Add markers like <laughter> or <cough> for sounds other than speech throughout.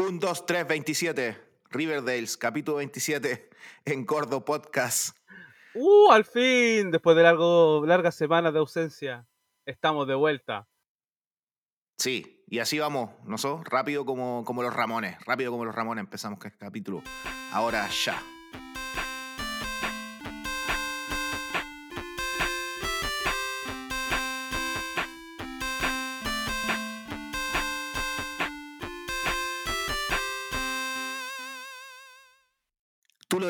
1, 2, 3, 27. Riverdales, capítulo 27 en Gordo Podcast. ¡Uh! Al fin, después de largo, largas semanas de ausencia, estamos de vuelta. Sí, y así vamos, nosotros, rápido como, como los Ramones, rápido como los Ramones empezamos este capítulo. Ahora ya.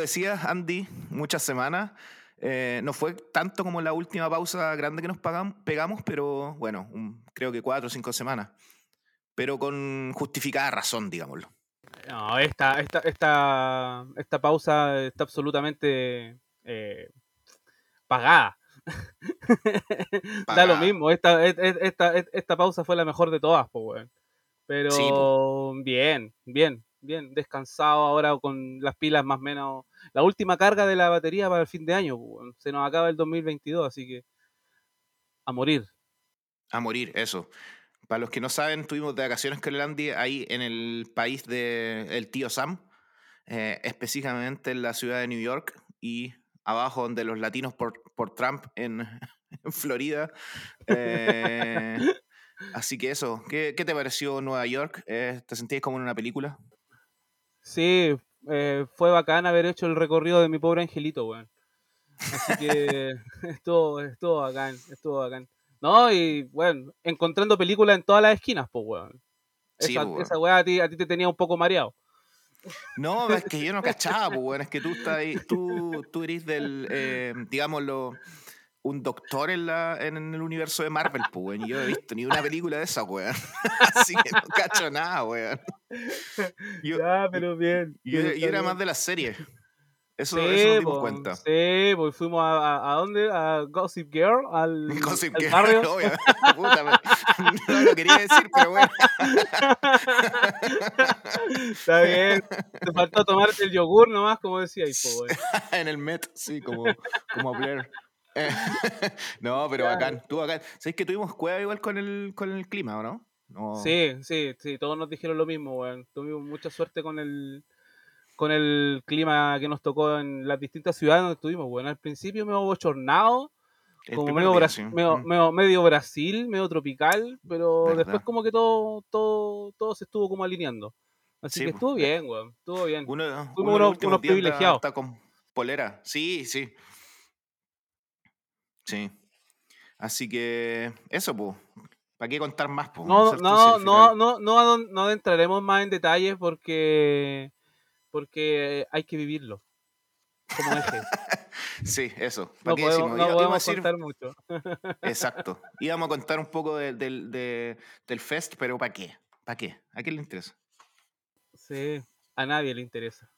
Decías, Andy, muchas semanas. Eh, no fue tanto como la última pausa grande que nos pagam- pegamos, pero bueno, un- creo que cuatro o cinco semanas. Pero con justificada razón, digámoslo. No, esta, esta, esta, esta pausa está absolutamente eh, pagada. <laughs> Da lo mismo, esta, esta, esta pausa fue la mejor de todas, pues. Pero Sí, bien, bien, bien, descansado ahora con las pilas más o menos. La última carga de la batería para el fin de año, pues, se nos acaba el 2022, así que a morir. A morir, eso. Para los que no saben, tuvimos de vacaciones con el Andy ahí en el país del tío Sam, eh, específicamente en la ciudad de New York y abajo donde los latinos por, por Trump en, <laughs> en Florida. Eh, <laughs> así que eso, ¿qué, qué te pareció Nueva York? Eh, ¿Te sentías como en una película? Sí, eh, fue bacán haber hecho el recorrido de mi pobre angelito, weón. Así que <laughs> estuvo, estuvo bacán, estuvo bacán. No, y bueno, encontrando películas en todas las esquinas, pues, weón. Sí, Esa, pues, weón. esa weá a ti, a ti te tenía un poco mareado. No, es que yo no <laughs> cachaba, pues, weón. Es que tú, estás ahí, tú, tú eres del, eh, digámoslo, un doctor en, la, en el universo de Marvel, pues, weón. y Yo no he visto ni una película de esa, weón. <laughs> Así que no cacho nada, weón. Yo, ya, pero bien. yo, bien, yo era más de las series. Eso, Sí, eso nos dimos po, cuenta. Sí, pues fuimos a, a, ¿a dónde? A Gossip Girl, al, <laughs> Gossip al Girl, barrio. <laughs> obviamente. Puta, me- no lo quería decir, pero bueno. Está bien. Te faltó tomarte el yogur nomás, como decíais, po, weón. en el Met, sí, como, como Blair. Eh, <laughs> no, pero Claro. bacán, tú bacán. ¿Sabes que tuvimos cueva igual con el, con el clima, o no? no? Sí, sí, sí, todos nos dijeron lo mismo, weón. Tuvimos mucha suerte con el con el clima que nos tocó en las distintas ciudades donde estuvimos, weón. Al principio medio bochornado, como primer medio, día, Bra- sí. medio, Mm. medio- medio Brasil, medio tropical, pero Verdad. después como que todo, todo, todo se estuvo como alineando. Así Sí, que po. estuvo bien, weón. Estuvo bien. Uno, Fuimos uno unos- privilegiados. Está con polera. Sí, sí. Sí. Así que eso, pues. ¿Para qué contar más, pues? No, no, no, no, no, no adentraremos más en detalles porque porque hay que vivirlo. Como eje. <laughs> Sí, eso. ¿Para No qué podemos, decimos? no podemos decir- contar mucho. <laughs> Exacto. Íbamos a contar un poco de- del- de- del fest, pero ¿para qué? ¿Para qué? ¿A quién le interesa? Sí, a nadie le interesa.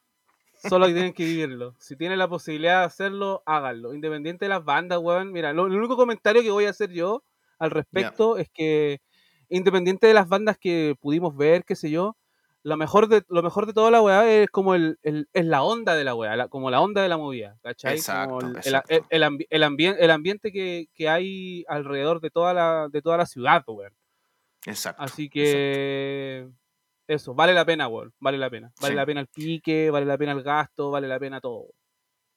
Solo tienen que vivirlo. Si tienen la posibilidad de hacerlo, háganlo. Independiente de las bandas, weón. Mira, lo, el único comentario que voy a hacer yo al respecto es que, independiente de las bandas que pudimos ver, qué sé yo, lo mejor de, lo mejor de toda la weá es como el, el- es la onda de la weá, la- como la onda de la movida, ¿cachai? Exacto, Como el, el- exacto. el- el ambi- ambien- ambiente que, que hay alrededor de toda la, de toda la ciudad, weón. Exacto. Así exacto. Eso, vale la pena, weón, vale la pena. Vale Sí. la pena el pique, vale la pena el gasto, vale la pena todo.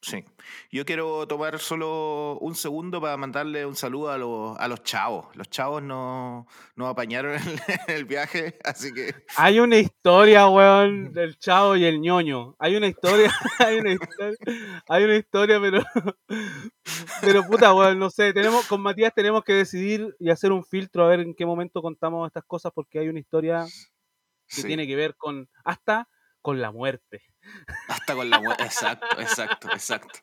Sí. Yo quiero tomar solo un segundo para mandarle un saludo a los, a los chavos. Los chavos no- nos apañaron en <laughs> el, el viaje, así que Hay una historia, weón, del chavo y el ñoño. Hay una historia, <laughs> hay una historia, hay una historia, pero pero puta, weón, no sé, tenemos con Matías tenemos que decidir y hacer un filtro a ver en qué momento contamos estas cosas porque hay una historia que sí, tiene que ver con hasta con la muerte. hasta con la muerte. <laughs> Exacto, exacto, exacto.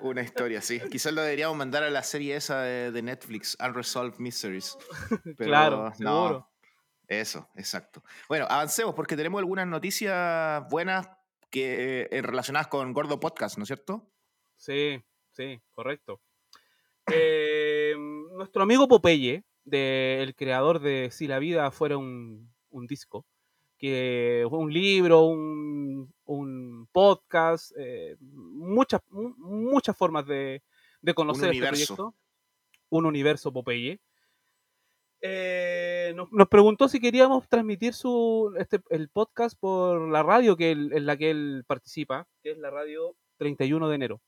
Una historia, sí. Quizás lo deberíamos mandar a la serie esa de, de Netflix, Unresolved Mysteries. <laughs> Pero claro, no, seguro. Eso, exacto. Bueno, avancemos porque tenemos algunas noticias buenas que eh, relacionadas con Gordo Podcast, ¿no es cierto? Sí, sí, correcto. Eh, nuestro amigo Popeye, de- el creador de Si la vida fuera un, un disco, que un libro, un, un podcast, eh, muchas, mu- muchas formas de, de conocer este universo. proyecto. Un universo Popeye. Eh, nos, nos preguntó si queríamos transmitir su este, el podcast por la radio que él- en la que él participa, que es la radio 31 de enero.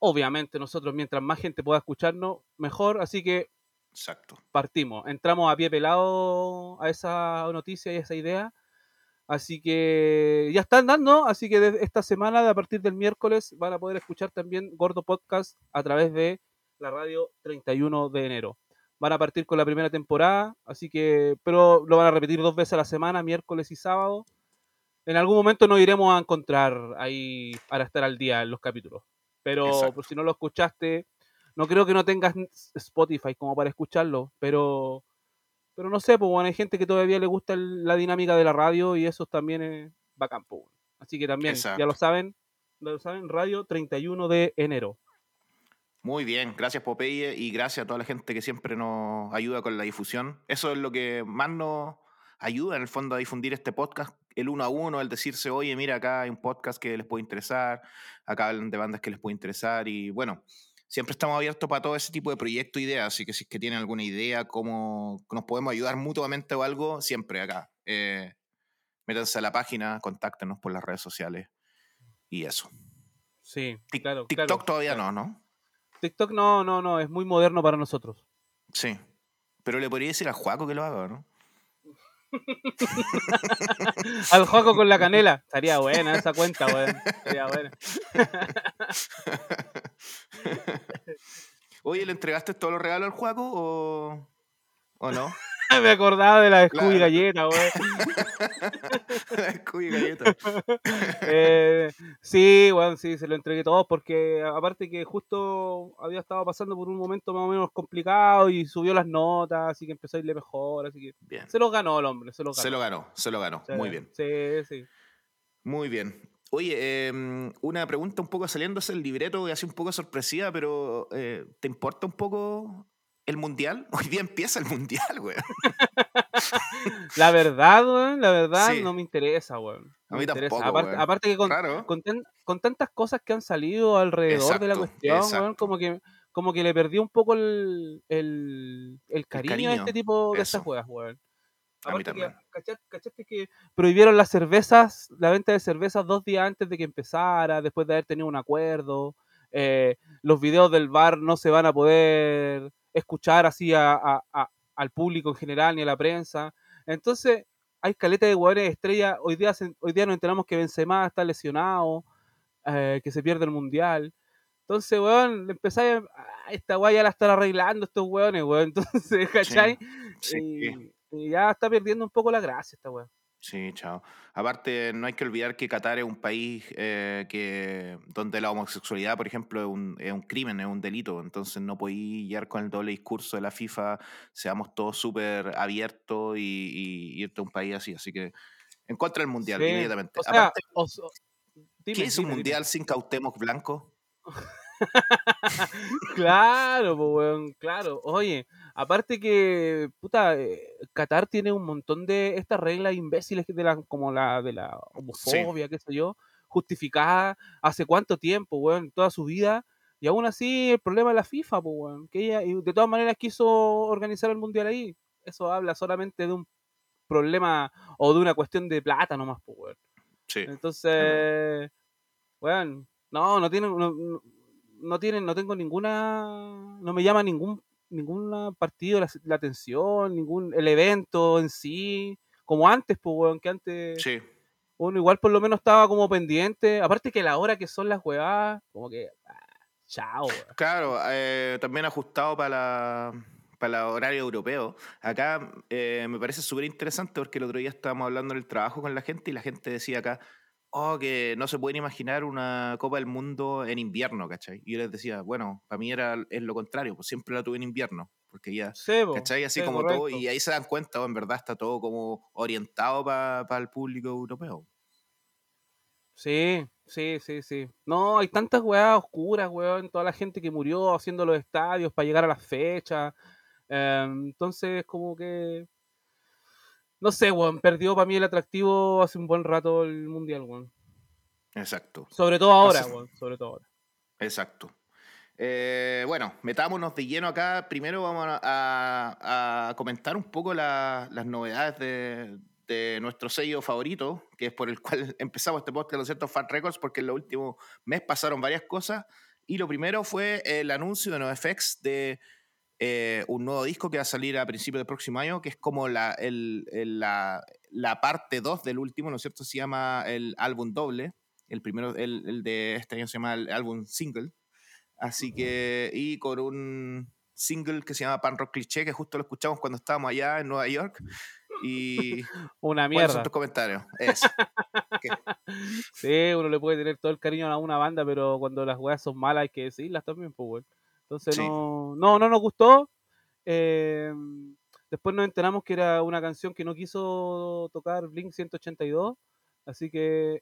Obviamente nosotros, mientras más gente pueda escucharnos, mejor, así que Exacto. partimos. Entramos a pie pelado a esa noticia y a esa idea. Así que ya están dando, así que desde esta semana, a partir del miércoles, van a poder escuchar también Gordo Podcast a través de la radio 31 de enero. Van a partir con la primera temporada, así que, pero lo van a repetir dos veces a la semana, miércoles y sábado. En algún momento nos iremos a encontrar ahí para estar al día en los capítulos. Pero Exacto. por si no lo escuchaste, no creo que no tengas Spotify como para escucharlo, pero pero no sé, pues bueno, hay gente que todavía le gusta el- la dinámica de la radio y eso también es bacán, pues. Así que también, ya lo saben, lo saben, radio 31 de enero. Muy bien, gracias Popeye y gracias a toda la gente que siempre nos ayuda con la difusión. Eso es lo que más nos ayuda en el fondo a difundir este podcast, el uno a uno, el decirse, oye, mira, acá hay un podcast que les puede interesar, acá hablan de bandas que les puede interesar y bueno, siempre estamos abiertos para todo ese tipo de proyectos, ideas, así que si es que tienen alguna idea, cómo nos podemos ayudar mutuamente o algo, siempre acá. Eh, métanse a la página, contáctenos por las redes sociales y eso. Sí, Tic- claro. TikTok claro, todavía claro. no, ¿no? TikTok no, no, no, es muy moderno para nosotros. Sí. Pero le podría decir a Juaco que lo haga, ¿no? <laughs> Al Joaco con la canela. Estaría buena esa cuenta, weón. Estaría buena. <laughs> Oye, ¿le entregaste todos los regalos al Juaco o, o no? <laughs> Me acordaba de la Scooby Claro. galleta, weón. Cuy <laughs> galleta. <laughs> Eh, sí, bueno, sí, se lo entregué todo porque aparte que justo había estado pasando por un momento más o menos complicado y subió las notas, así que empezó a irle mejor, así que Bien. se los ganó el hombre, se los ganó. Se lo ganó, se lo ganó. Sí, Muy bien. Sí, sí. Muy bien. Oye, em, una pregunta un poco saliéndose del libreto así un poco sorpresiva, pero eh, ¿te importa un poco el mundial? <laughs> Hoy día empieza el mundial, güey. <laughs> La verdad, weón, la verdad Sí. no me interesa, weón. A No mí me interesa. tampoco, Aparte, weón. aparte que con, Claro. con, tan- con tantas cosas que han salido alrededor de la cuestión, weón, como que como que le perdí un poco el, el, el cariño, a cariño, este tipo de estas juegas, weón. A mí Aparte que, también. ¿cachai- ¿cachaste que prohibieron las cervezas, la venta de cervezas dos días antes de que empezara, después de haber tenido un acuerdo? Eh, los videos del bar no se van a poder escuchar así a- a- a- al público en general ni a la prensa. Entonces, hay caleta de jugadores estrella. Hoy día, hoy día nos enteramos que Benzema está lesionado, eh, que se pierde el mundial. Entonces, weón, empezáis a. "Ah, Esta weá ya la están arreglando estos weones, weón. <laughs> Entonces, ¿cachai? Sí, Y, y ya está perdiendo un poco la gracia esta weá. Sí, chao. Aparte, no hay que olvidar que Qatar es un país eh, que, donde la homosexualidad, por ejemplo, es un, es un crimen, es un delito. Entonces no podéis llegar con el doble discurso de la FIFA, seamos todos súper abiertos y, y irte a un país así. Así que en contra del mundial, Sí, inmediatamente. O sea, Aparte, dime, ¿qué es un dime, dime. mundial sin Cautemoc Blanco? <laughs> Claro, po, weón, claro. Oye, aparte que, puta, eh, Qatar tiene un montón de estas reglas imbéciles de la, como la de la homofobia, qué sé yo, justificada hace cuánto tiempo, weón, toda su vida. Y aún así, el problema es la FIFA, po, weón, que ella y de todas maneras quiso organizar el mundial ahí. Eso habla solamente de un problema o de una cuestión de plata nomás, po, weón. Sí. Entonces, bueno, no, no tienen, no- no tienen, no tengo ninguna, no me llama ningún, ningún partido la, la atención, ningún, el evento en sí, como antes, pues, weón, que antes Sí. uno igual por lo menos estaba como pendiente, aparte que la hora que son las huevadas, como que, ah, chao, weón. Claro, eh, también ajustado para la, para el horario europeo. Acá eh, me parece súper interesante porque el otro día estábamos hablando del trabajo con la gente y la gente decía acá, oh, que no se pueden imaginar una Copa del Mundo en invierno, ¿cachai? Y yo les decía, bueno, para mí era es lo contrario, pues siempre la tuve en invierno, porque ya, Sí, po, ¿cachai? Así sí, como todo, y ahí se dan cuenta, oh, en verdad está todo como orientado para el público europeo. Sí, sí, sí, sí. No, hay tantas weas oscuras, weón. Toda la gente que murió haciendo los estadios para llegar a las fechas. Em, entonces, como que. No sé, weón. Perdió para mí el atractivo hace un buen rato el mundial, weón. Exacto. Sobre todo ahora, Entonces- weón. Sobre todo ahora. Exacto. Eh, bueno, metámonos de lleno acá. Primero vamos a, comentar un poco las novedades de, nuestro sello favorito, que es por el cual <laughs> empezamos este podcast, ¿no es cierto? Fat Records, porque en los últimos meses pasaron varias cosas. Y lo primero fue el anuncio de NoFX de eh, un nuevo disco que va a salir a principios del próximo año, que es como la, la, parte 2 del último, ¿no es cierto? Se llama el álbum doble. El primero, el, el de este año se llama el álbum single. Así que, y con un single que se llama Pan Rock Cliché, que justo lo escuchamos cuando estábamos allá en Nueva York. Y. <laughs> Una mierda. ¿Cuáles son tus comentarios? <laughs> sí, uno le puede tener todo el cariño a una banda, pero cuando las weas son malas hay que decirlas también, pues, bueno. Entonces, no, no, no nos gustó. Eh, después nos enteramos que era una canción que no quiso tocar Blink 182. Así que.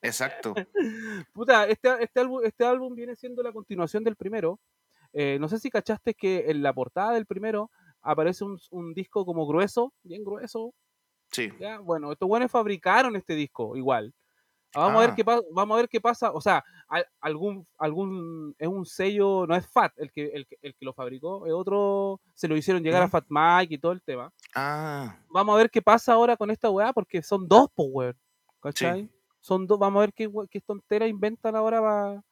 Exacto. <laughs> Puta, este, este, álbum, este álbum viene siendo la continuación del primero. Eh, no sé si cachaste que en la portada del primero aparece un, disco como grueso, bien grueso. Sí. ¿ya? Bueno, estos buenos fabricaron este disco igual. Vamos, a ver ah. qué vamos a ver qué pasa. O sea, algún, algún, es un sello, no es Fat el que, el, el que lo fabricó, es otro, se lo hicieron llegar a Fat Mike y todo el tema. Ah. Vamos a ver qué pasa ahora con esta weá, porque son dos, pues, ¿Cachai? Son dos, vamos a ver qué, qué tontera inventan ahora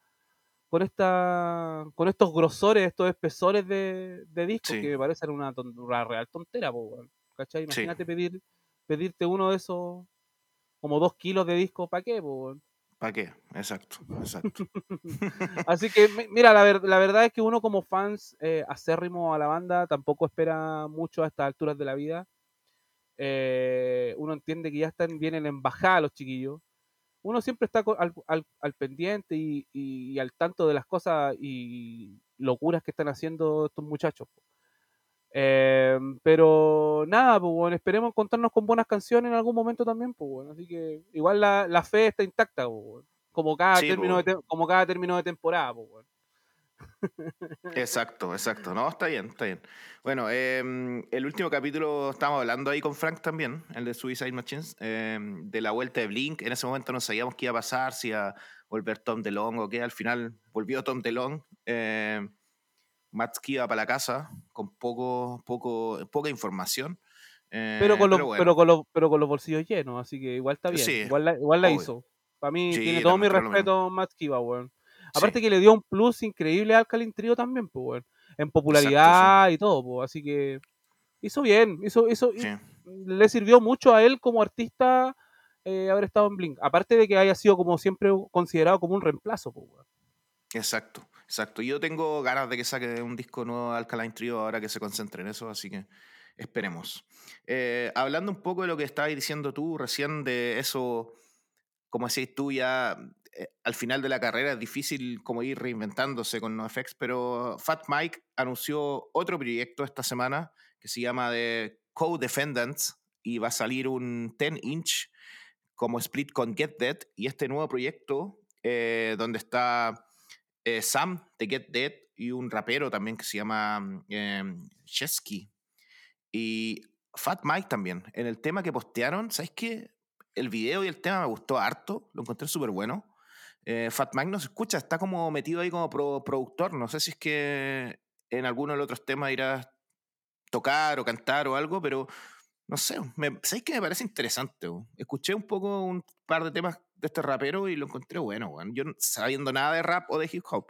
con esta con estos grosores, estos espesores de, de discos que me parecen una, una real tontera, ¿cachai? Imagínate pedir, pedirte uno de esos como dos kilos de disco, ¿para qué? ¿Para qué? Exacto, exacto. <laughs> Así que, mira, la, la, verdad es que uno como fans eh, acérrimo a la banda tampoco espera mucho a estas alturas de la vida. Eh, uno entiende que ya están bien en la embajada los chiquillos uno siempre está al, pendiente y, al tanto de las cosas y locuras que están haciendo estos muchachos. Em, pero nada, pues bueno, esperemos encontrarnos con buenas canciones en algún momento también, pues bueno, así que igual la, fe está intacta, pues, como cada término de como cada término de temporada, pues bueno. Exacto, exacto. No, está bien, está bien. Bueno, em, el último capítulo estábamos hablando ahí con Frank también, el de Suicide Machines, em, de la vuelta de Blink. En ese momento no sabíamos qué iba a pasar, si iba a volver Tom DeLong o qué. Al final volvió Tom DeLong. Eh, Matt iba para la casa con poco, poco, poca información. Eh, pero, con los, pero, con los, pero con los bolsillos llenos, así que igual está bien. igual la, igual la hizo. Para mí tiene todo mi respeto Matt weón. Aparte que le dio un plus increíble al Alkaline Trio también, pues, en popularidad y todo, pues, así que hizo bien, hizo, hizo, le sirvió mucho a él como artista eh, haber estado en Blink, aparte de que haya sido como siempre considerado como un reemplazo, pues, Exacto, exacto. Yo tengo ganas de que saque un disco nuevo Alkaline Trio ahora que se concentre en eso, así que esperemos. Eh, hablando un poco de lo que estabas diciendo tú recién de eso, como decís tú, ya eh, al final de la carrera es difícil como ir reinventándose con NoFX, pero Fat Mike anunció otro proyecto esta semana que se llama The Co-Defendants y va a salir un 10 inch como split con Get Dead y este nuevo proyecto eh, donde está eh, Sam de Get Dead y un rapero también que se llama Chesky em, y Fat Mike también. En el tema que postearon, ¿sabes qué? El video y el tema me gustó harto, lo encontré súper bueno. Eh, Fat Mike no se escucha, está como metido ahí como productor. No sé si es que en alguno de los otros temas irá tocar o cantar o algo, pero no sé, me, ¿sabéis que me parece interesante? Escuché un poco un par de temas de este rapero y lo encontré bueno. Yo no sabiendo nada de rap o de hip hop,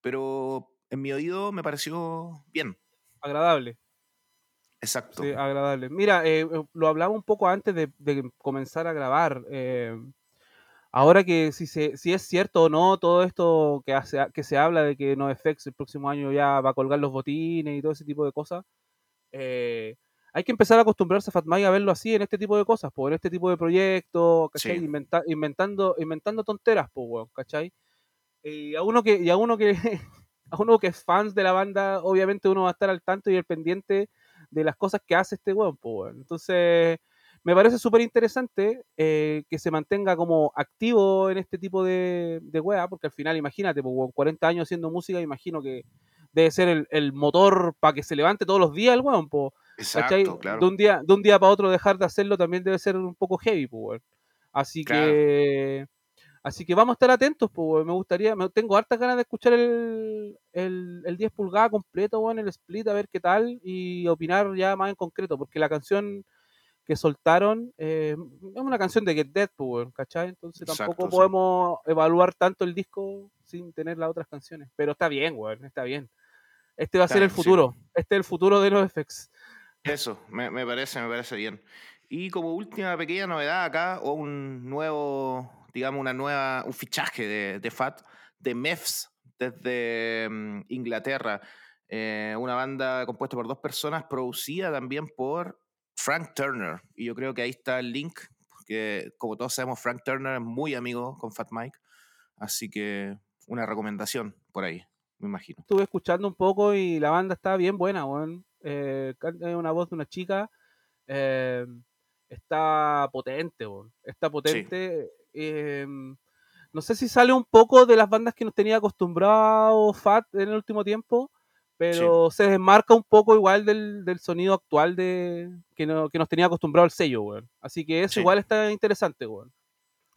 pero en mi oído me pareció bien. Agradable. Exacto. Sí, agradable. Mira, eh, eh, lo hablaba un poco antes de, de comenzar a grabar. Eh, Ahora que si, se, si es cierto o no todo esto que, hace, que se habla de que NoFX el próximo año ya va a colgar los botines y todo ese tipo de cosas, eh, hay que empezar a acostumbrarse a Fatmay a verlo así en este tipo de cosas, en este tipo de proyectos, ¿cachai? inventando, inventando tonteras, pues, ¿cachai? Y a uno que, y a uno que <laughs> a uno que es fans de la banda, obviamente uno va a estar al tanto y al pendiente de las cosas que hace este weón, pues, Entonces, me parece súper interesante eh, que se mantenga como activo en este tipo de, de porque al final, imagínate, pues, 40 años haciendo música, imagino que debe ser el, motor para que se levante todos los días el weón, pues. Exacto, claro. De un, día, de un día para otro dejar de hacerlo también debe ser un poco heavy, pues, Así que. Así que vamos a estar atentos, pues, me gustaría, me, tengo hartas ganas de escuchar el, el, el 10 pulgadas completo, bueno, el split, a ver qué tal, y opinar ya más en concreto, porque la canción que soltaron eh, es una canción de Get Dead, pues, ¿cachai? Entonces tampoco podemos evaluar tanto el disco sin tener las otras canciones, pero está bien, weón, está bien. Este va a ser el futuro, este es el futuro de los FX. Eso, me, me parece, me parece bien. Y como última pequeña novedad acá, o un nuevo digamos, una nueva, un fichaje de, de FAT, de MEFS, desde mm, Inglaterra. Eh, una banda compuesta por dos personas, producida también por Frank Turner. Y yo creo que ahí está el link, porque como todos sabemos, Frank Turner es muy amigo con Fat Mike. Así que una recomendación por ahí, me imagino. Estuve escuchando un poco y la banda está bien buena, eh, una voz de una chica. Eh, está potente, está potente. Em, no sé si sale un poco de las bandas que nos tenía acostumbrado Fat en el último tiempo, pero se desmarca un poco igual del, sonido actual de que, nos tenía acostumbrado el sello, weón. Así que eso igual está interesante, weón.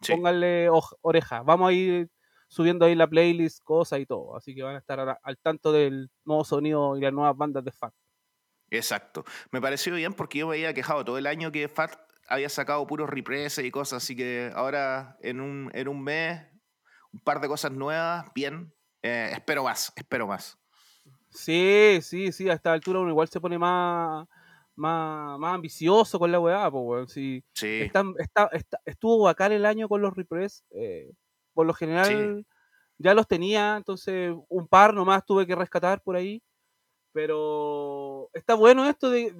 Pónganle oreja. Vamos a ir subiendo ahí la playlist, cosas y todo. Así que van a estar al tanto del nuevo sonido y las nuevas bandas de Fat. Exacto. Me pareció bien porque yo me había quejado todo el año que Fat había sacado puros represes y cosas, así que ahora en un, en un mes, un par de cosas nuevas, bien. Eh, espero más, espero más. Sí, sí, sí, a esta altura uno igual se pone más, más, más ambicioso con la weá, pues, sí. Está, estuvo bacán el año con los repres, eh, por lo general ya los tenía, entonces un par nomás tuve que rescatar por ahí, pero está bueno esto de,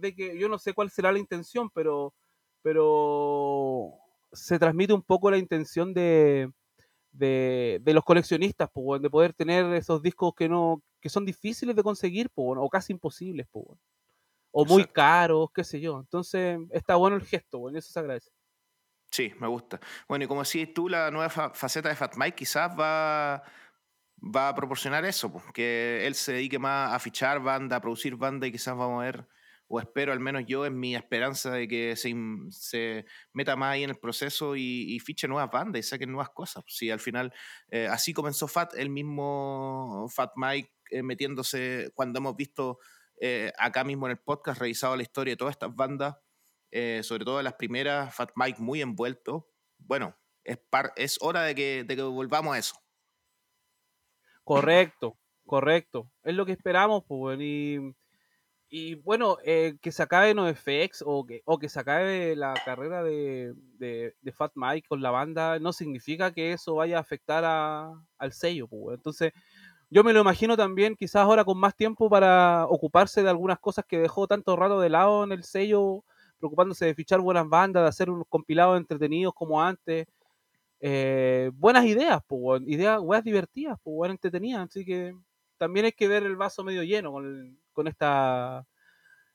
de que yo no sé cuál será la intención, pero, pero se transmite un poco la intención de, de, los coleccionistas, de poder tener esos discos que no que son difíciles de conseguir, o casi imposibles, o muy caros, qué sé yo. Entonces está bueno el gesto, eso se agradece. Sí, me gusta. Bueno, y como decís tú, la nueva faceta de Fat Mike quizás va, va a proporcionar eso, que él se dedique más a fichar banda, a producir banda y quizás vamos a ver o espero al menos yo en mi esperanza de que se, se meta más ahí en el proceso y, fiche nuevas bandas y saquen nuevas cosas. Si al final, eh, así comenzó Fat, el mismo Fat Mike eh, metiéndose, cuando hemos visto eh, acá mismo en el podcast, revisado la historia de todas estas bandas, sobre todo las primeras, Fat Mike muy envuelto. Bueno, es, es hora de que, de que volvamos a eso. Correcto, correcto. Es lo que esperamos, pues, y bueno, eh, que se acabe NoFX o que, o que se acabe la carrera de, Fat Mike con la banda no significa que eso vaya a afectar al sello. Pues, Entonces, yo me lo imagino también quizás ahora con más tiempo para ocuparse de algunas cosas que dejó tanto rato de lado en el sello, preocupándose de fichar buenas bandas, de hacer unos compilados entretenidos como antes. Eh, buenas ideas, ideas, weas divertidas, pues, entretenidas. Así que también hay que ver el vaso medio lleno con, esta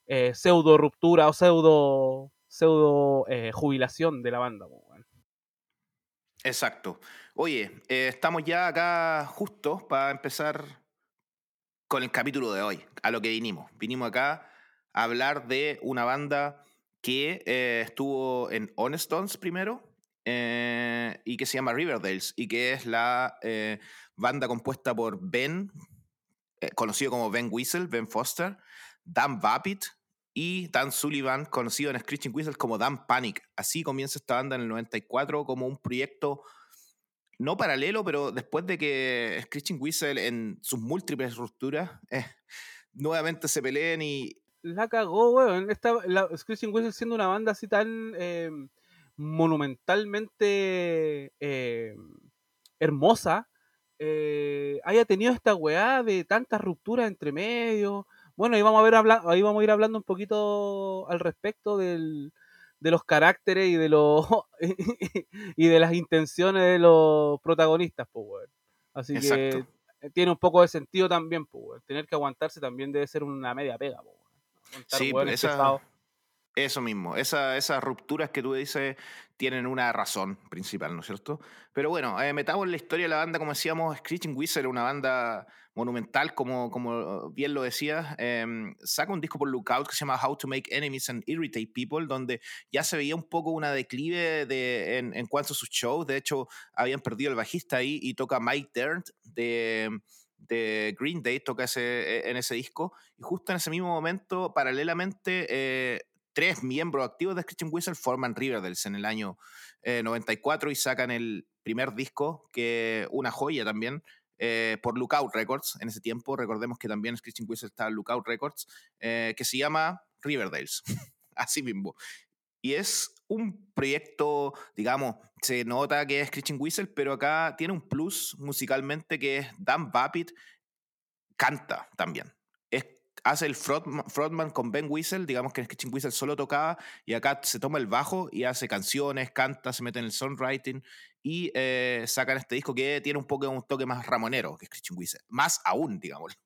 eh, pseudo ruptura o pseudo, pseudo eh, jubilación de la banda. Exacto. Oye, estamos ya acá justo para empezar con el capítulo de hoy, a lo que vinimos. Vinimos acá a hablar de una banda que estuvo en Honestons primero y que se llama Riverdales y que es la banda compuesta por Ben, eh, conocido como Ben Whistle, Ben Foster, Dan Babbitt y Dan Sullivan, conocido en Screeching Whistle como Dan Panic. Así comienza esta banda en el 94 como un proyecto no paralelo, pero después de que Screeching Whistle en sus múltiples rupturas eh, nuevamente se peleen y... La cagó, weón. Screeching Whistle siendo una banda así tan eh, monumentalmente hermosa, eh, haya tenido esta weá de tantas rupturas entre medio. Bueno, ahí vamos a ver ahí vamos a ir hablando un poquito al respecto del, de los caracteres y de los <laughs> y de las intenciones de los protagonistas, pues, Así que tiene un poco de sentido también, pues, Tener que aguantarse también debe ser una media pega, Sí, Eso mismo, esa, esas rupturas que tú dices tienen una razón principal, ¿no es cierto? Pero bueno, eh, metamos en la historia de la banda, como decíamos, Screeching Whistle, una banda monumental, como, como bien lo decías, em, saca un disco por Lookout que se llama How to Make Enemies and Irritate People, donde ya se veía un poco una declive de, en, en cuanto a sus shows. De hecho, habían perdido el bajista ahí y toca Mike Dern de, de Green Day, toca ese, e, en ese disco. Y justo en ese mismo momento, paralelamente, eh, tres miembros activos de Screeching Whistle forman Riverdales en el año 94 eh, y sacan el primer disco, que una joya también, eh, por Lookout Records en ese tiempo. Recordemos que también Screeching Whistle estaba en Lookout Records, eh, que se llama Riverdales, <laughs> así mismo. Y es un proyecto, digamos, se nota que es Screeching Whistle, pero acá tiene un plus musicalmente que es Dan Babbitt canta también hace el frontman, con Ben Whistle, digamos que en Sketching Whistle solo tocaba, y acá se toma el bajo y hace canciones, canta, se mete en el songwriting y eh, sacan este disco que tiene un poco un toque más ramonero que Sketching Whistle, más aún, digamos.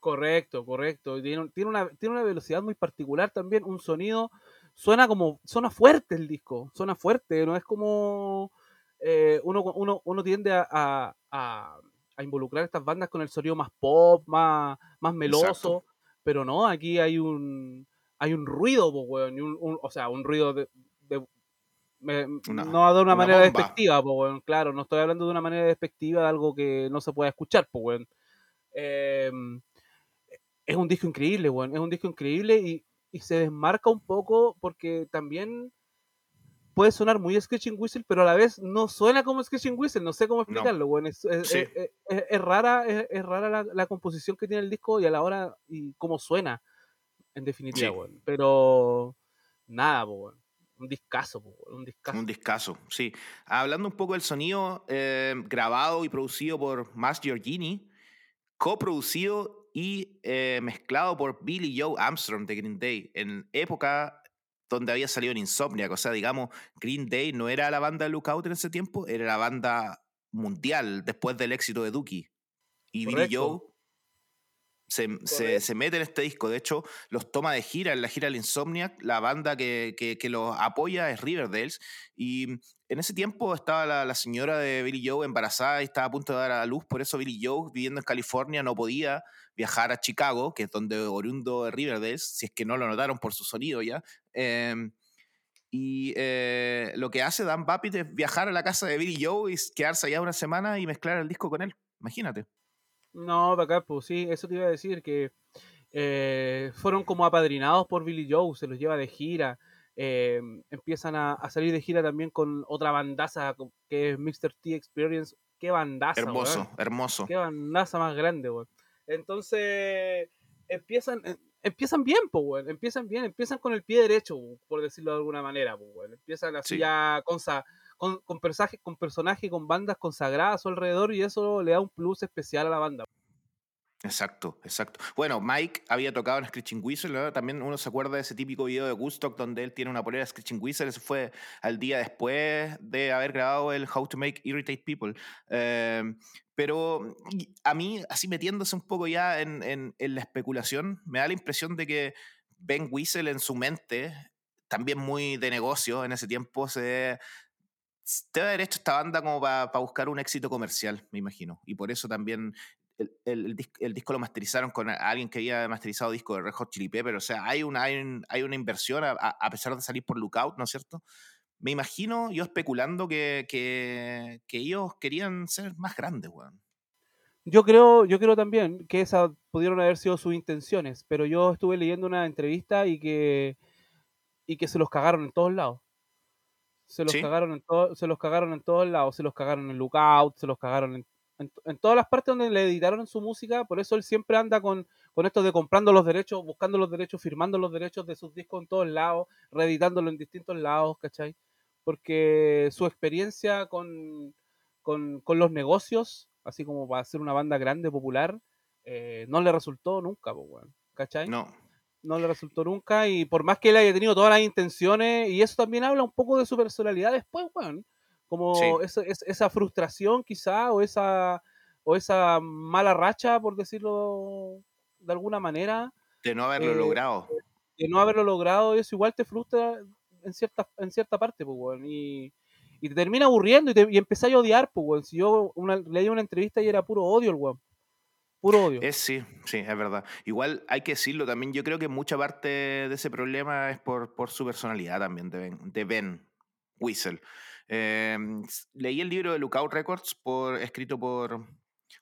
Correcto, correcto. Tiene, tiene, una, tiene una velocidad muy particular también, un sonido, suena como, suena fuerte el disco, suena fuerte, no es como eh, uno, uno, uno, tiende a, a, involucrar estas bandas con el sonido más pop, más, más meloso. Pero no, aquí hay un hay un ruido, weón, o sea, un ruido de, no de una, manera despectiva, claro, no estoy hablando de una manera despectiva de algo que no se puede escuchar, weón. Em, es un disco increíble, weón, es un disco increíble y, se desmarca un poco porque también puede sonar muy Sketching Whistle, pero a la vez no suena como Sketching Whistle, no sé cómo explicarlo, weón. Es, rara, es, rara la, composición que tiene el disco y a la hora y cómo suena, en definitiva, weón. Pero nada, weón. Un discazo, un discazo. Un discazo, sí. Hablando un poco del sonido, eh, grabado y producido por Mass Giorgini, coproducido y eh, mezclado por Billy Joe Armstrong de Green Day en época donde había salido en Insomniac. O sea, digamos, Green Day no era la banda de Lookout en ese tiempo, era la banda mundial después del éxito de Dookie. Y Billy Joe se, se, mete en este disco. De hecho, los toma de gira, en la gira del Insomniac. La banda que, que, los apoya es Riverdales. Y en ese tiempo estaba la, la, señora de Billy Joe embarazada y estaba a punto de dar a luz. Por eso Billy Joe, viviendo en California, no podía viajar a Chicago, que es donde oriundo de Riverdale, si es que no lo notaron por su sonido ya. Em, y eh, lo que hace Dan Babbitt es viajar a la casa de Billy Joe y quedarse allá una semana y mezclar el disco con él. Imagínate. No, acá, pues sí, eso te iba a decir, que eh, fueron como apadrinados por Billy Joe, se los lleva de gira. Em, empiezan a, salir de gira también con otra bandaza que es Mr. T Experience. Qué bandaza. Hermoso, hermoso. Qué bandaza más grande, güey. Entonces, empiezan, eh, empiezan bien, pues, Empiezan bien, empiezan con el pie derecho, por decirlo de alguna manera, pues, Empiezan así ya con, con, con, personajes, con bandas consagradas a su alrededor y eso le da un plus especial a la banda. Exacto, exacto. Bueno, Mike había tocado en Screeching Whistle, también uno se acuerda de ese típico video de Woodstock donde él tiene una polera de Screeching Whistle, eso fue al día después de haber grabado el How to Make Irritate People. Em, pero a mí, así metiéndose un poco ya en, en, la especulación, me da la impresión de que Ben Whistle en su mente, también muy de negocio en ese tiempo, se, debe haber hecho esta banda como para buscar un éxito comercial, me imagino. Y por eso también el, disco lo masterizaron con alguien que había masterizado disco de Red Hot Chili Pepper. O sea, hay una, hay, una inversión a, pesar de salir por Lookout, ¿no es cierto? Me imagino yo especulando que, que, ellos querían ser más grandes, weón. Yo creo, yo creo también que esas pudieron haber sido sus intenciones, pero yo estuve leyendo una entrevista y que, y que se los cagaron en todos lados. Se los, cagaron en se los cagaron en todos lados, se los cagaron en Lookout, se los cagaron en en, todas las partes donde le editaron su música, por eso él siempre anda con, con esto de comprando los derechos, buscando los derechos, firmando los derechos de sus discos en todos lados, reeditándolo en distintos lados, ¿cachai? Porque su experiencia con, con, con los negocios, así como para ser una banda grande, popular, eh, no le resultó nunca, ¿cachai? No. No le resultó nunca y por más que él haya tenido todas las intenciones, y eso también habla un poco de su personalidad después, weón como esa, frustración quizá o esa, o esa mala racha, por decirlo de alguna manera. De no haberlo eh, logrado. de no haberlo logrado, eso igual te frustra en cierta, en cierta parte, pues, weón. Y, y te termina aburriendo y, te, y a odiar, pues, weón. Si yo una, leí una entrevista y era puro odio el weón. Es sí, sí, es verdad. Igual hay que decirlo también. Yo creo que mucha parte de ese problema es por, por su personalidad también, de Ben, de ben Whistle. Em, leí el libro de Lookout Records por, escrito por,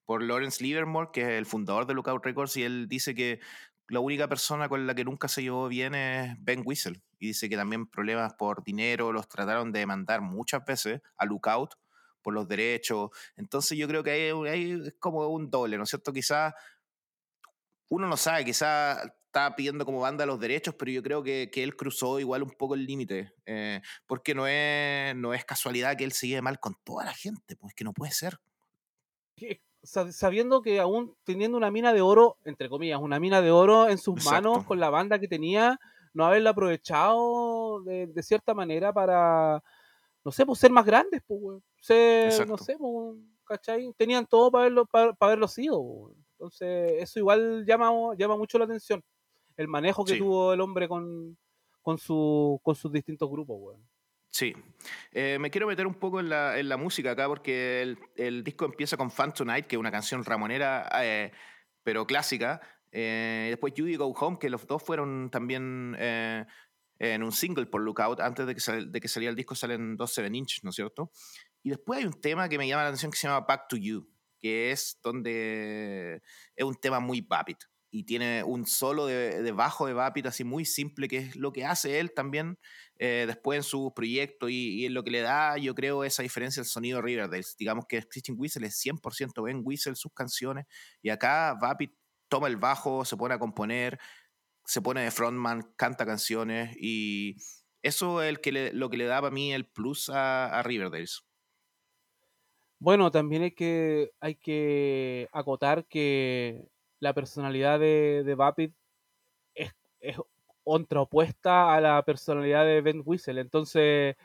por Lawrence Livermore, que es el fundador de Lookout Records, y él dice que la única persona con la que nunca se llevó bien es Ben Whistle. Y dice que también problemas por dinero los trataron de demandar muchas veces a Lookout por los derechos. Entonces yo creo que hay, hay es como un doble, ¿no es cierto? Quizás uno no sabe, quizás está pidiendo como banda los derechos, pero yo creo que, que él cruzó igual un poco el límite, eh, porque no es, no es casualidad que él se lleve mal con toda la gente, pues que no puede ser. Sabiendo que aún teniendo una mina de oro, entre comillas, una mina de oro en sus manos con la banda que tenía, no haberla aprovechado de, de cierta manera para, no sé, pues ser más grandes, pues, Ser, no sé, pues, ¿cachai? Tenían todo para haberlo, para, haberlo sido, Entonces, eso igual llama, llama mucho la atención el manejo que tuvo el hombre con, con, su, con sus distintos grupos, weón. Sí. Eh, me quiero meter un poco en la, en la música acá porque el, el, disco empieza con Fun Tonight, que es una canción ramonera, eh, pero clásica. Eh, después You Go Home, que los dos fueron también en un single por Lookout. Antes de que, de que saliera el disco salen dos 7 inch, ¿no es cierto? Y después hay un tema que me llama la atención que se llama Back to You, que es donde es un tema muy Babbitt y tiene un solo de, bajo de Vapid así muy simple, que es lo que hace él también eh, después en su proyecto y, en lo que le da, yo creo, esa diferencia el sonido de Riverdale. Digamos que Christian Whistle es 100% Ben Whistle sus canciones y acá Vapid toma el bajo, se pone a componer, se pone de frontman, canta canciones y eso es el que lo que le da para mí el plus a, a Riverdale. Bueno, también hay que, hay que acotar que la personalidad de, de Vapid es, es contraopuesta a la personalidad de Ben Whistle. Entonces,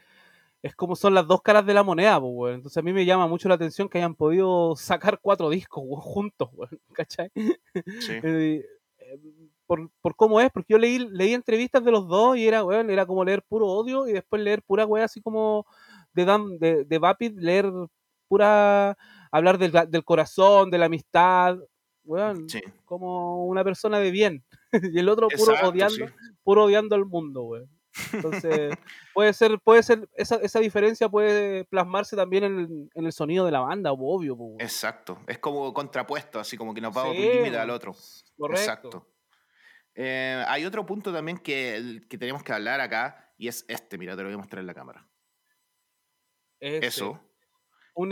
es como son las dos caras de la moneda, pues, Entonces a mí me llama mucho la atención que hayan podido sacar cuatro discos juntos, <laughs> ¿cachai? Sí. <laughs> Por, por, cómo es, porque yo leí, leí entrevistas de los dos y era, bueno, era como leer puro odio y después leer pura weá así como de, Dan, de, de Vapid, leer pura, hablar del, del corazón, de la amistad, como una persona de bien. <laughs> y el otro puro odiando, puro odiando al mundo, weón. Entonces, puede ser, puede ser, esa, esa diferencia puede plasmarse también en el, sonido de la banda, obvio. Exacto, es como contrapuesto, así como que nos va a un límite al otro. Exacto. Eh, hay otro punto también que, que tenemos que hablar acá, y es este, mira, te lo voy a mostrar en la cámara. Eso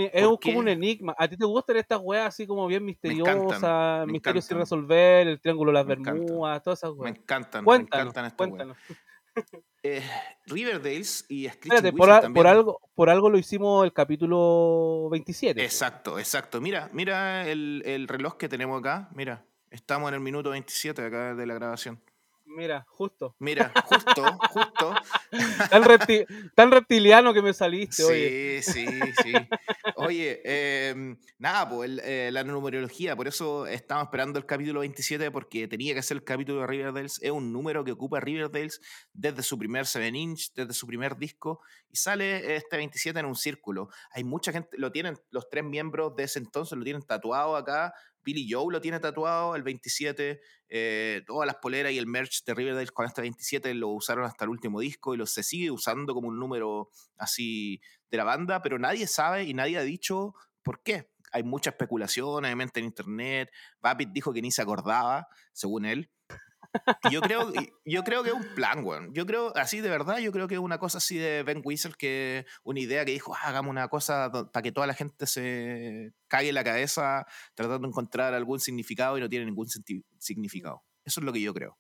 es como un enigma. ¿A ti te gustan estas weas así como bien misteriosas, misterios sin resolver, el triángulo de las Bermudas, todas esas weas? Me encantan, me encantan estas cuéntanos. <laughs> Eh, Riverdales y <laughs> Espérate, por, por, algo, por algo lo hicimos el capítulo 27. Exacto, exacto. Mira, mira el, el reloj que tenemos acá. Mira, estamos en el minuto 27 acá de la grabación. Mira, justo. Mira, justo, justo. <laughs> tan, reptiliano que me saliste, sí, oye. Sí, sí, Oye, em, nada, pues eh, la numerología, por eso estamos esperando el capítulo 27, porque tenía que ser el capítulo de Riverdales. Es un número que ocupa Riverdales desde su primer 7 inch, desde su primer disco, y sale este 27 en un círculo. Hay mucha gente, lo tienen, los tres miembros de ese entonces lo tienen tatuado acá, Billy Joe lo tiene tatuado, el 27, eh, todas las poleras y el merch de Riverdale con este 27 lo usaron hasta el último disco y lo se sigue usando como un número así de la banda, pero nadie sabe y nadie ha dicho por qué. Hay mucha especulación, obviamente, en internet. Vapid dijo que ni se acordaba, según él yo creo, yo creo que es un plan, weón. Yo creo, así de verdad, yo creo que es una cosa así de Ben Whistle, que una idea que dijo, ah, hagamos una cosa para que toda la gente se cague la cabeza tratando de encontrar algún significado y no tiene ningún significado. Eso es lo que yo creo.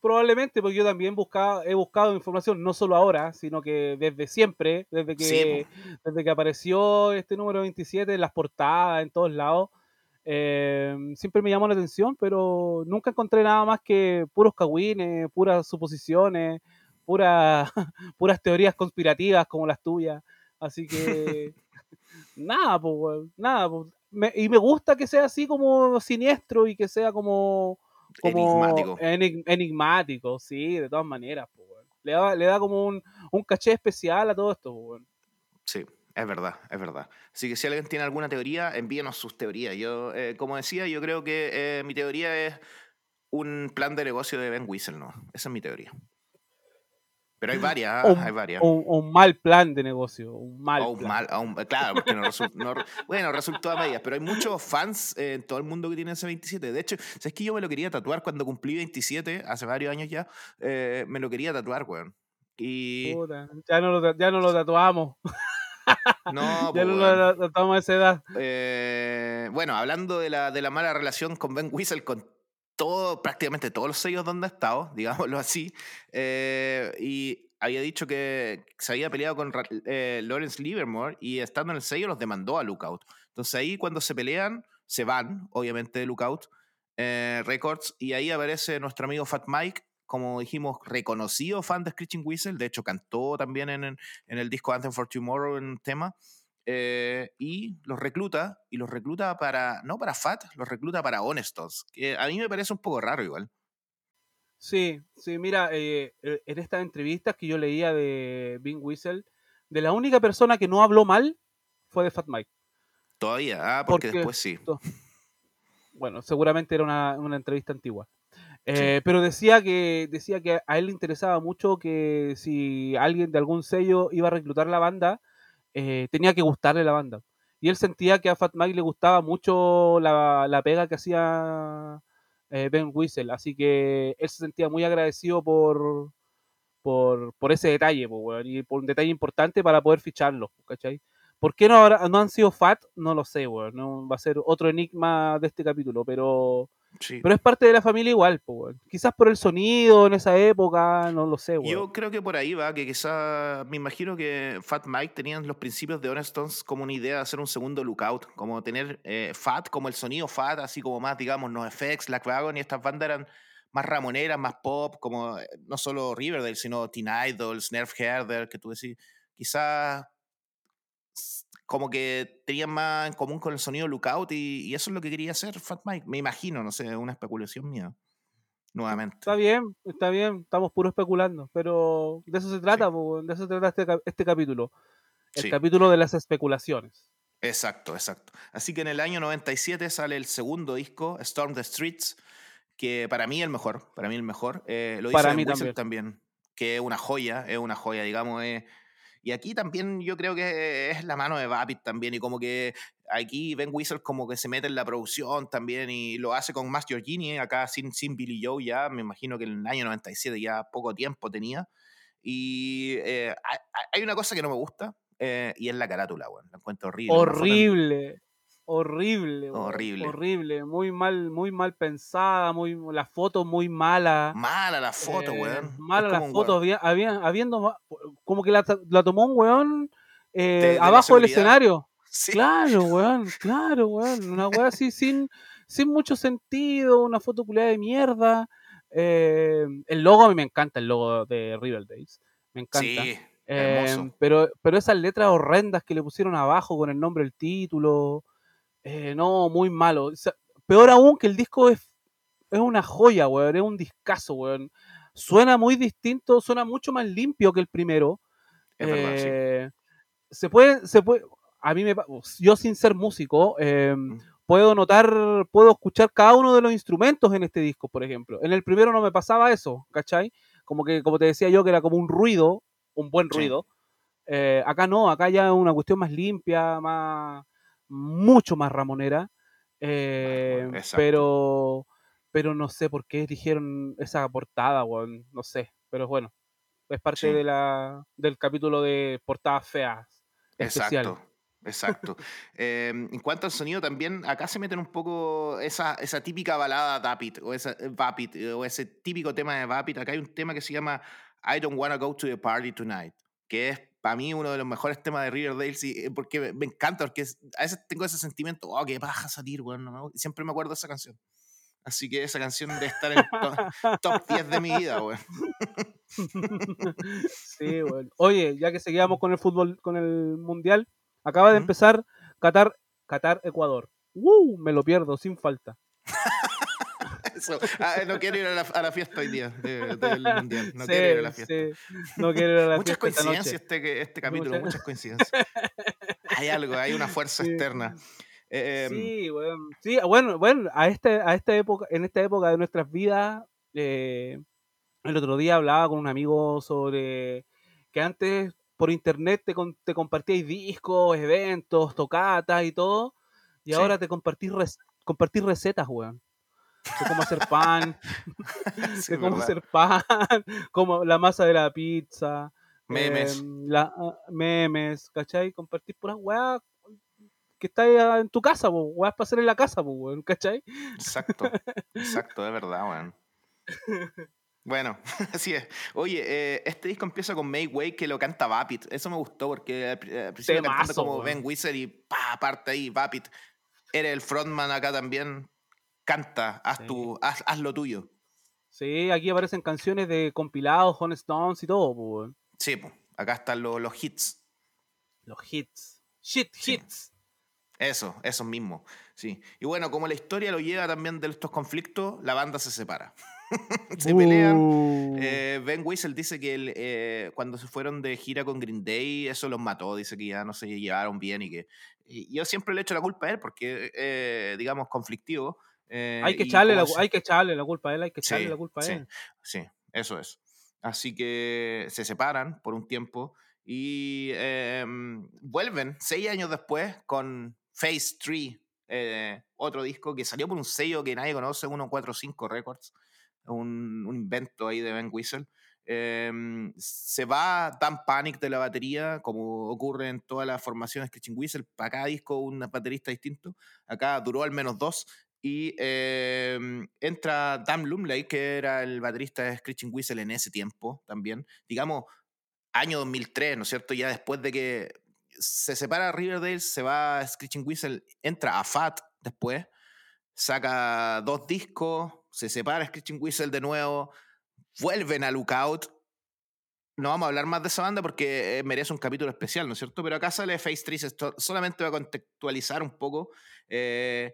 Probablemente, porque yo también buscaba, he buscado información, no solo ahora, sino que desde siempre, desde que, desde que apareció este número 27 en las portadas, en todos lados Em, siempre me llamó la atención, pero nunca encontré nada más que puros cagüines, puras suposiciones, pura, <laughs> puras teorías conspirativas como las tuyas. Así que, <laughs> nada, pues, nada. y me gusta que sea así como siniestro y que sea como, enigmático. enigmático, sí, de todas maneras. le, da, le da como un, un, caché especial a todo esto. Sí, es verdad, es verdad. Así que si alguien tiene alguna teoría, envíenos sus teorías. Yo, eh, como decía, yo creo que eh, mi teoría es un plan de negocio de Ben Whistle, ¿no? Esa es mi teoría. Pero hay varias, ¿ah? hay varias. Un, mal plan de negocio, un mal, claro, porque no, resultó, bueno, resultó a medias, pero hay muchos fans en todo el mundo que tienen ese 27. De hecho, ¿sabes que yo me lo quería tatuar cuando cumplí 27, hace varios años ya? Eh, me lo quería tatuar, weón. Y... ya, no lo, ya no lo tatuamos. <laughs> No, <laughs> ya no lo a esa edad. Eh, bueno, hablando de la, de la mala relación con Ben Whistle, con todo, prácticamente todos los sellos donde ha estado, <laughs> digámoslo así, eh, y había dicho que se había peleado con eh, Lawrence Livermore y estando en el sello los demandó a Lookout. Entonces ahí cuando se pelean, se van, obviamente, de Lookout Records, y ahí aparece nuestro amigo Fat Mike, como dijimos, reconocido fan de Screeching Whistle, de hecho cantó también en, en el disco Anthem for Tomorrow en un tema, eh, y los recluta, y los recluta para, no para FAT, los recluta para Honestos, que a mí me parece un poco raro igual. Sí, sí, mira, eh, eh, en estas entrevistas que yo leía de Bing Whistle, de la única persona que no habló mal fue de Fat Mike. Todavía, ah, porque, después sí. Bueno, seguramente era una, entrevista antigua. Pero decía que, decía que a él le interesaba mucho que si alguien de algún sello iba a reclutar la banda, eh, tenía que gustarle la banda. Y él sentía que a Fat Mike le gustaba mucho la, pega que hacía eh, Ben Whistle, así que él se sentía muy agradecido por, por, ese detalle, y por un detalle importante para poder ficharlo, ¿cachai? ¿Por qué no, no han sido Fat? No lo sé, no va a ser otro enigma de este capítulo, pero pero es parte de la familia igual, quizás por el sonido en esa época, no lo sé. Yo creo que por ahí va, que quizás, me imagino que Fat Mike tenían los principios de Honestones como una idea de hacer un segundo lookout, como tener eh, Fat, como el sonido Fat, así como más, digamos, No Effects, Black Wagon, y estas bandas eran más ramoneras, más pop, como eh, no solo Riverdale, sino Teen Idols, Nerf Herder, que tú decís, quizás como que tenían más en común con el sonido Lookout y, y eso es lo que quería hacer Fat Mike. Me imagino, no sé, una especulación mía. Nuevamente. Está bien, está bien, estamos puro especulando, pero de eso se trata, de eso se trata este, este capítulo. El capítulo de las especulaciones. Exacto, exacto. Así que en el año 97 sale el segundo disco, Storm the Streets, que para mí el mejor, para mí el mejor. Eh, lo hizo para mí también. también. que es una joya, es una joya, digamos, es y aquí también yo creo que es la mano de Vapid también, y como que aquí Ben Whistle como que se mete en la producción también y lo hace con Master Giorgini, acá sin, sin Billy Joe ya, me imagino que en el año 97 ya poco tiempo tenía. Y eh, hay una cosa que no me gusta, eh, y es la carátula, bueno, la encuentro horrible. Horrible horrible, horrible, horrible, muy mal, muy mal pensada, muy la foto muy mala. Mala la foto, eh, weón. Mala la foto, había, habiendo como que la, tomó un weón eh, abajo del escenario. <laughs> Claro, weón, claro, weón, una weón así sin, sin mucho sentido, una foto culiada de mierda. Eh, el logo a mí me encanta, el logo de River Days, me encanta. Sí. pero, pero esas letras horrendas que le pusieron abajo con el nombre del título, eh, no, muy malo. peor aún que el disco es, es una joya, weón. Es un discazo, weón. Suena muy distinto, suena mucho más limpio que el primero. Eh, se puede, se puede, a mí me, yo sin ser músico, em, mm. puedo notar, puedo escuchar cada uno de los instrumentos en este disco, por ejemplo. En el primero no me pasaba eso, ¿cachai? Como que, como te decía yo, que era como un ruido, un buen ruido. Eh, acá no, acá ya es una cuestión más limpia, más, mucho más ramonera. Eh, pero, pero no sé por qué eligieron esa portada, no sé. Pero bueno, es parte de la, del capítulo de portadas feas. Exacto. Exacto. Em, en cuanto al sonido, también acá se meten un poco esa, esa típica balada Vapid o, esa, eh, o ese típico tema de Vapid. Acá hay un tema que se llama I Don't Wanna Go to the Party Tonight, que es para mí uno de los mejores temas de Riverdale, sí, eh, porque me, encanta, porque a veces tengo ese sentimiento, oh, qué paja salir, bueno, siempre me acuerdo de esa canción. Así que esa canción debe estar en el <laughs> top, 10 de mi vida, güey. <laughs> Sí, bueno. Oye, ya que seguíamos con el fútbol, con el mundial, acaba de empezar Qatar, Qatar, Ecuador. ¡Uh! Me lo pierdo sin falta. <laughs> Ah, no quiero ir a la, fiesta hoy día del mundial. No quiero ir a la fiesta. No quiero ir a la muchas coincidencias este, este capítulo, muchas coincidencias. <laughs> hay algo, hay una fuerza externa. Em, sí, bueno, sí, bueno, bueno, a este, a esta época, en esta época de nuestras vidas, eh, el otro día hablaba con un amigo sobre que antes por internet te, te compartíais discos, eventos, tocatas y todo, y ahora te compartís, compartís recetas, weón. De cómo hacer pan, <laughs> de cómo hacer pan, <laughs> como la masa de la pizza, memes, em, la, ah, memes, ¿cachai? Compartir puras weas que está en tu casa, weas para hacer en la casa, weón, ¿cachai? Exacto, exacto, de verdad, weón. Bueno, <laughs> así es. Oye, eh, este disco empieza con Make Way que lo canta Vapit. Eso me gustó porque al principio cantando como Ben Wizard y pa, parte ahí, Vapit. Eres el frontman acá también. Canta, haz, tu, haz, haz, lo tuyo. Sí, aquí aparecen canciones de compilados, Hon Stones y todo, pues. Sí, pues. Acá están los, los hits. Los hits. Shit hits. Eso, eso mismo. Sí. Y bueno, como la historia lo lleva también de estos conflictos, la banda se separa. <laughs> se pelean. Uh. Eh, ben Whistle dice que eh, cuando se fueron de gira con Green Day, eso los mató. Dice que ya no se llevaron bien y que. yo siempre le echo la culpa a él porque, eh, digamos, conflictivo. Hay, que echarle la, hay que echarle la culpa a él, hay que echarle la culpa a él. Sí, eso es. Así que se separan por un tiempo y em, vuelven seis años después con Phase 3, otro disco que salió por un sello que nadie conoce, 145 Records un, invento ahí de Ben Whistle. Em, se va Dan Panic de la batería, como ocurre en todas las formaciones que Whistle. Para cada disco, un baterista distinto. Acá duró al menos dos. Y em, entra Dan Lumley, que era el baterista de Screeching Whistle en ese tiempo también. Digamos, año 2003, ¿no es cierto? Ya después de que se separa Riverdale, se va Screeching Whistle, entra a Fat después, saca dos discos, se separa Screeching Whistle de nuevo, vuelven a Lookout. No vamos a hablar más de esa banda porque eh, merece un capítulo especial, ¿no es cierto? Pero acá sale Face 3, solamente va a contextualizar un poco. Eh,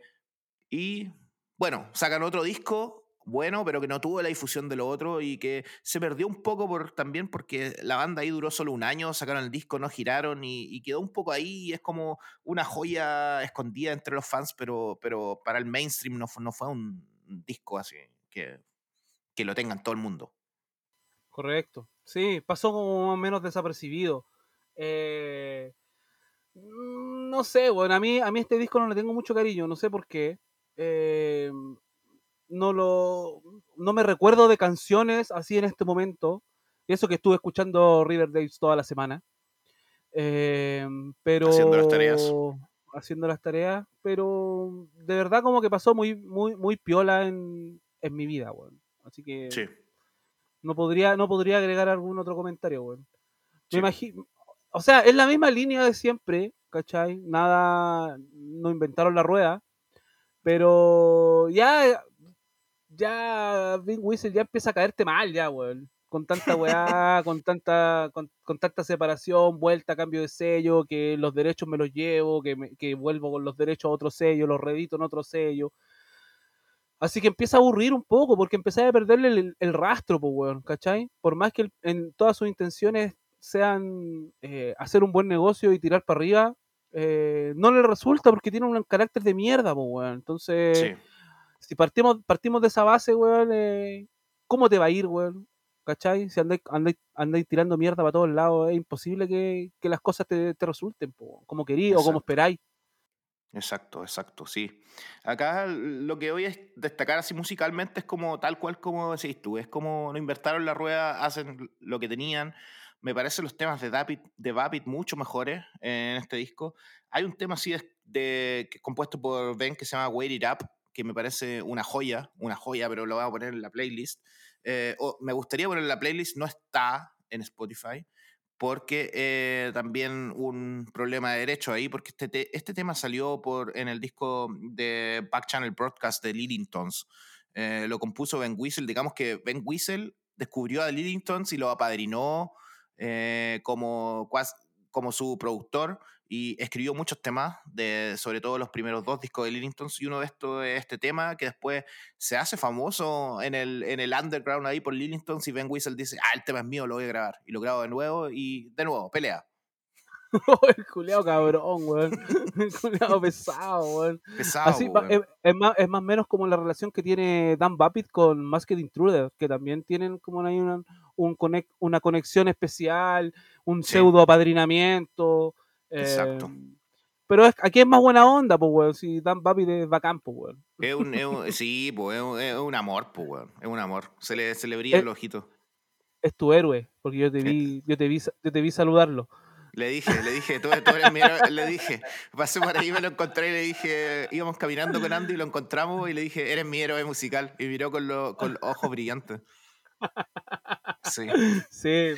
y bueno, sacan otro disco bueno, pero que no tuvo la difusión de lo otro y que se perdió un poco por, también porque la banda ahí duró solo un año, sacaron el disco, no giraron y, quedó un poco ahí y es como una joya escondida entre los fans, pero, pero para el mainstream no, no fue un, disco así que, que lo tengan todo el mundo. Correcto. Sí, pasó como menos desapercibido. Eh, mm, no sé, bueno, a mí, a mí este disco no le tengo mucho cariño, no sé por qué. Eh, no lo no me recuerdo de canciones así en este momento. Eso que estuve escuchando Riverdale toda la semana. Eh, pero haciendo las tareas haciendo las tareas, pero de verdad como que pasó muy, muy, muy piola en, en mi vida, weón. Así que no podría, no podría agregar algún otro comentario, weón. Me imagino, o sea, es la misma línea de siempre, ¿cachai? Nada, no inventaron la rueda, pero ya, ya Big Whistle ya empieza a caerte mal, ya, weón con tanta weá, <laughs> con tanta, con, tanta separación, vuelta, cambio de sello, que los derechos me los llevo, que, que vuelvo con los derechos a otro sello, los redito en otro sello. Así que empieza a aburrir un poco, porque empecé a perderle el, rastro, pues, weón, ¿cachai? Por más que en todas sus intenciones sean eh, hacer un buen negocio y tirar para arriba, eh, no le resulta porque tiene un carácter de mierda, pues, weón. Entonces, si partimos, partimos de esa base, weón, eh, ¿cómo te va a ir, weón? ¿cachai? Si andáis, tirando mierda para todos lados, es imposible que, las cosas te, resulten como querí o como esperáis. Exacto, exacto, sí. Acá lo que voy a destacar así musicalmente es como tal cual como decís tú, es como no invertaron la rueda, hacen lo que tenían. Me parecen los temas de Vapid, de mucho mejores en este disco. Hay un tema así de, compuesto por Ben que se llama Wait It Up, que me parece una joya, una joya, pero lo voy a poner en la playlist. Eh, me gustaría poner la playlist, no está en Spotify, porque eh, también un problema de derecho ahí, porque este, este tema salió por, en el disco de Back Channel Broadcast de Lillingtons. Eh, lo compuso Ben Whistle, digamos que Ben Whistle descubrió a Lillingtons y lo apadrinó como, como su productor y escribió muchos temas, de, sobre todo los primeros dos discos de Lillingtons, y uno de estos es este tema que después se hace famoso en el, en el underground ahí por Lillingtons y Ben Whistle dice, ah, el tema es mío, lo voy a grabar. Y lo grabo de nuevo y de nuevo, pelea. <laughs> el culeado cabrón, weón. <laughs> El culeado pesado, weón. Pesado, Así, weón. es, es más, es más o menos como la relación que tiene Dan Babbitt con Masked Intruder, que también tienen como ahí una, un una conexión especial, un Sí. pseudo apadrinamiento. Exacto. eh, pero es, aquí es más buena onda, pues, weón. Si Dan Babbitt es bacán, pues, weón. Es un, es un- <laughs> sí, pues, es, un, es un amor, pues, weón. Es un amor. Se le, se le brilla Eh, el ojito. Es tu héroe, porque yo te vi, yo te vi, yo te vi saludarlo. Le dije, le dije, tú, tú eres mi héroe", le dije, pasé por ahí, me lo encontré y le dije, íbamos caminando con Andy y lo encontramos y le dije, eres mi héroe musical. Y miró con, lo- con los ojos brillantes. Sí. <laughs> Sí,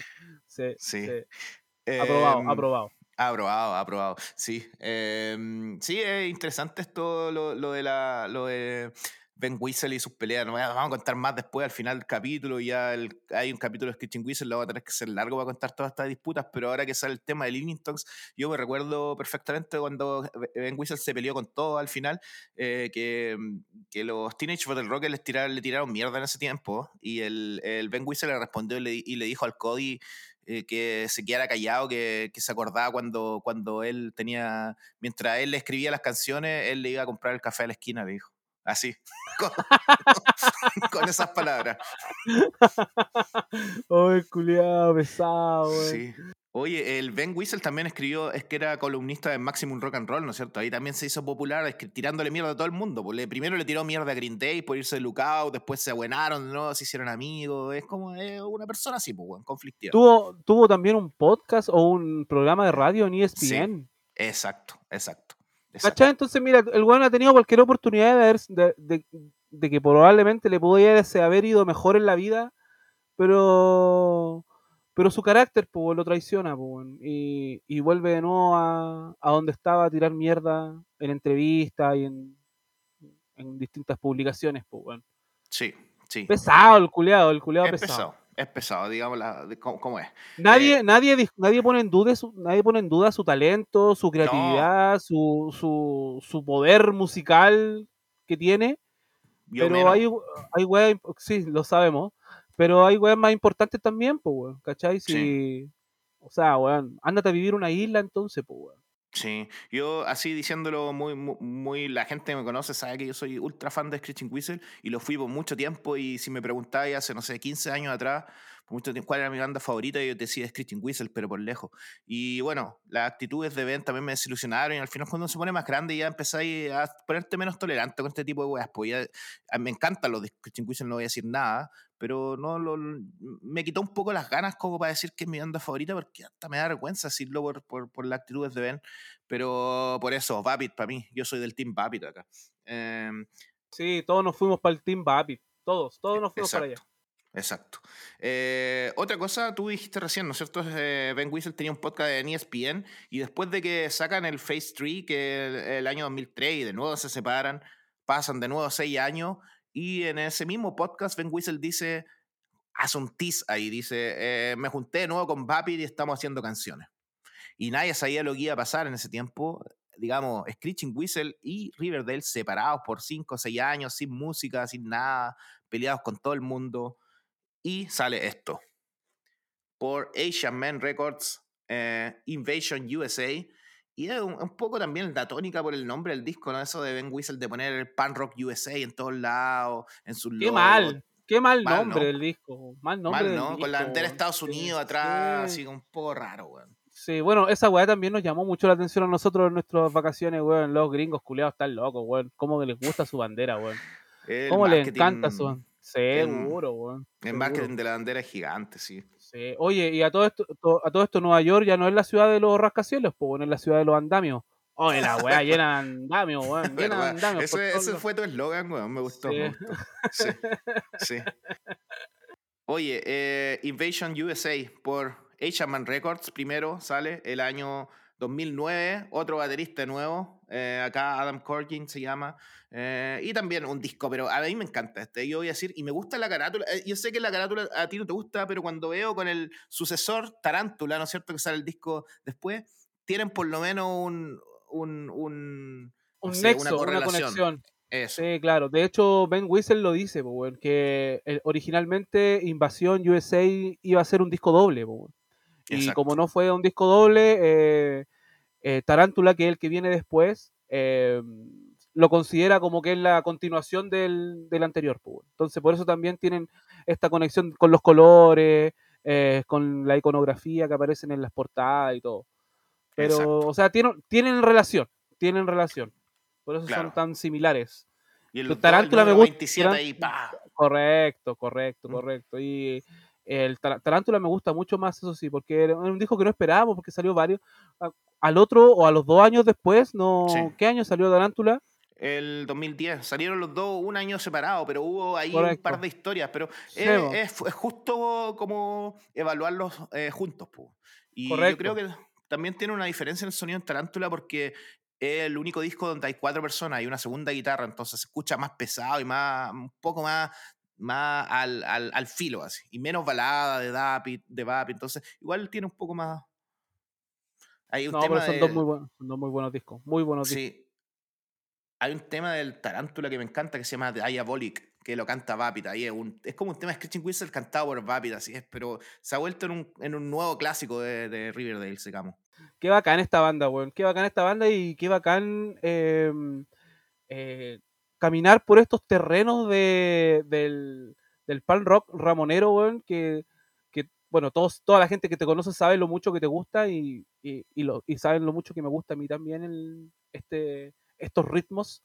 sí, Sí. sí. Aprobado, Em, aprobado. Aprobado, aprobado. Sí. Em, sí, es interesante esto, lo, lo de la. Lo de Ben Whistle y sus peleas. No, vamos a contar más después al final del capítulo. Ya hay un capítulo de Sketching Whistle, lo vamos a tener que ser largo para contar todas estas disputas. Pero ahora que sale el tema de Living Talks, yo me recuerdo perfectamente cuando Ben Whistle se peleó con todo al final. eh, que, que los Teenage Bottle Rockets les tiraron, le tiraron mierda en ese tiempo. Y el, Ben Whistle le respondió y le, dijo al Cody eh, que se quedara callado, que, que se acordaba cuando, cuando él tenía, mientras él le escribía las canciones, él le iba a comprar el café a la esquina, le dijo. Así, <laughs> con, con esas palabras. <laughs> Oh, culiado pesado, weón. Sí. Oye, el Ben Whistle también escribió, es que era columnista de Maximum Rock and Roll, ¿no es cierto? Ahí también se hizo popular tirándole mierda a todo el mundo. pues, le- primero le tiró mierda a Green Day por irse de Lookout, después se abuenaron, ¿no? Se hicieron amigos. Es como eh, una persona así, pues, conflictiva. Tuvo, tuvo también un podcast o un programa de radio en E ESPN. Exacto, exacto. exacto. ¿Cachai? Entonces, mira, el weón ha tenido cualquier oportunidad de, haber- de, de- de que probablemente le pudiese haber ido mejor en la vida, pero pero su carácter pues, lo traiciona pues, y, y vuelve de nuevo a, a donde estaba a tirar mierda en entrevistas y en, en distintas publicaciones. Pues. Sí, sí. Pesado el culeado, el culeado Es pesado. pesado, es pesado, digamos, la, de cómo, cómo es. Nadie, Eh, nadie, nadie pone en duda su, nadie pone en duda su talento, su creatividad, su, su, su poder musical que tiene, Yo pero menos. hay, hay weas, sí, lo sabemos, pero hay weas más importantes también, pues weón, ¿cachai? Si, Sí. o sea, weón, ándate a vivir una isla entonces, pues weón. Sí, yo así diciéndolo muy, muy, la gente que me conoce sabe que yo soy ultra fan de Screeching Whistle y lo fui por mucho tiempo y si me preguntáis hace, no sé, 15 años atrás, por mucho tiempo, cuál era mi banda favorita, yo te decía Screeching Whistle, pero por lejos. Y bueno, las actitudes de Ben también me desilusionaron y al final cuando uno se pone más grande ya empezáis a ponerte menos tolerante con este tipo de weas, pues ya, a me encantan los de Screeching Whistle, no voy a decir nada, pero no lo, me quitó un poco las ganas como para decir que es mi banda favorita porque hasta me da vergüenza decirlo por, por, por las actitudes de Ben. Pero por eso, Babbitt para mí. Yo soy del Team Babbitt acá. Em, Sí, todos nos fuimos para el Team Babbitt, todos, todos nos fuimos para allá. Exacto. Eh, otra cosa, tú dijiste recién, ¿no es cierto? Eh, ben Whistle tenía un podcast en ESPN y después de que sacan el Phase 3, que el, el año 2003, y de nuevo se separan, pasan de nuevo seis años y en ese mismo podcast Ben Whistle dice, hace un tease ahí, dice, eh, me junté de nuevo con Babbitt y estamos haciendo canciones. Y nadie sabía lo que iba a pasar en ese tiempo. Digamos, Screeching Whistle y Riverdale separados por 5 o 6 años, sin música, sin nada, peleados con todo el mundo. Y sale esto. Por Asian Man Records, eh, Invasion USA. Y es un, un poco también la tónica por el nombre del disco, ¿no? Eso de Ben Whistle de poner el Pan Rock USA en todos lados, en sus Qué logos. mal, qué mal, Mal, nombre ¿no? del disco, mal nombre Mal, del ¿no? disco, Con la bandera de. Estados Sí, Unidos atrás, sí. así un poco raro, weón. Sí, bueno, esa weá también nos llamó mucho la atención a nosotros en nuestras vacaciones, weón. Los gringos culiados están locos, weón. Cómo que les gusta su bandera, weón. Cómo les encanta su bandera. Seguro, weón. Seguro. marketing de la bandera es gigante, sí. Sí. Oye, y a todo esto, to- a todo esto Nueva York ya no es la ciudad de los rascacielos, pues, bueno, es la ciudad de los andamios. Oye, la weá <laughs> llena de andamios, weón. Llena de andamios. por Ese, fue tu eslogan, weón. Me gustó, Sí. me gustó. Sí, sí. Oye, eh, Invasion USA por Man Records primero sale el año 2009, otro baterista nuevo, eh, acá Adam Corkin se llama, eh, y también un disco, pero a mí me encanta este, yo voy a decir, y me gusta la carátula, eh, yo sé que la carátula a ti no te gusta, pero cuando veo con el sucesor Tarántula, ¿no es cierto?, que sale el disco después, tienen por lo menos un, un, un, un nexo, una, conexión. Sí, claro. De hecho, Ben Whistle lo dice, que originalmente Invasión USA iba a ser un disco doble. Y como no fue un disco doble, eh, eh, Tarántula, que es el que viene después, eh, lo considera como que es la continuación del, anterior. Entonces, por eso también tienen esta conexión con los colores, con la iconografía que aparecen en las portadas y todo. Pero, o sea, tienen, tienen relación, tienen relación. Por eso son tan similares. Y el Tarántula me gusta. y Correcto, correcto, mm. correcto. Y el Tarántula me gusta mucho más, eso sí, porque era un disco que no esperábamos, porque salió varios. Al otro, o a los dos años después, no ¿qué año salió Tarántula? El 2010. Salieron los dos un año separado, pero hubo ahí un par de historias. Pero es, justo como evaluarlos eh, juntos. Y yo creo que también tiene una diferencia en el sonido en Tarántula porque es el único disco donde hay cuatro personas y una segunda guitarra, entonces se escucha más pesado y más, un poco más, más al, al, al filo, así, y menos balada de Dapi, de Vapi, entonces igual tiene un poco más... Hay un no, tema pero son, dos muy buenos, son dos muy buenos discos, muy buenos sí. Hay un tema del Tarántula que me encanta que se llama Diabolic, que lo canta Vapid. Ahí es, un, es como un tema de Screeching Whistle cantado por Vapid, así es, pero se ha vuelto en un, en un nuevo clásico de, de Riverdale, digamos. Qué bacán esta banda, weón. Qué bacán esta banda y qué bacán em, eh, caminar por estos terrenos de, del, del pan rock ramonero, weón, que, que, bueno, todos, toda la gente que te conoce sabe lo mucho que te gusta y, y, y, lo, y saben lo mucho que me gusta a mí también el, este, estos ritmos.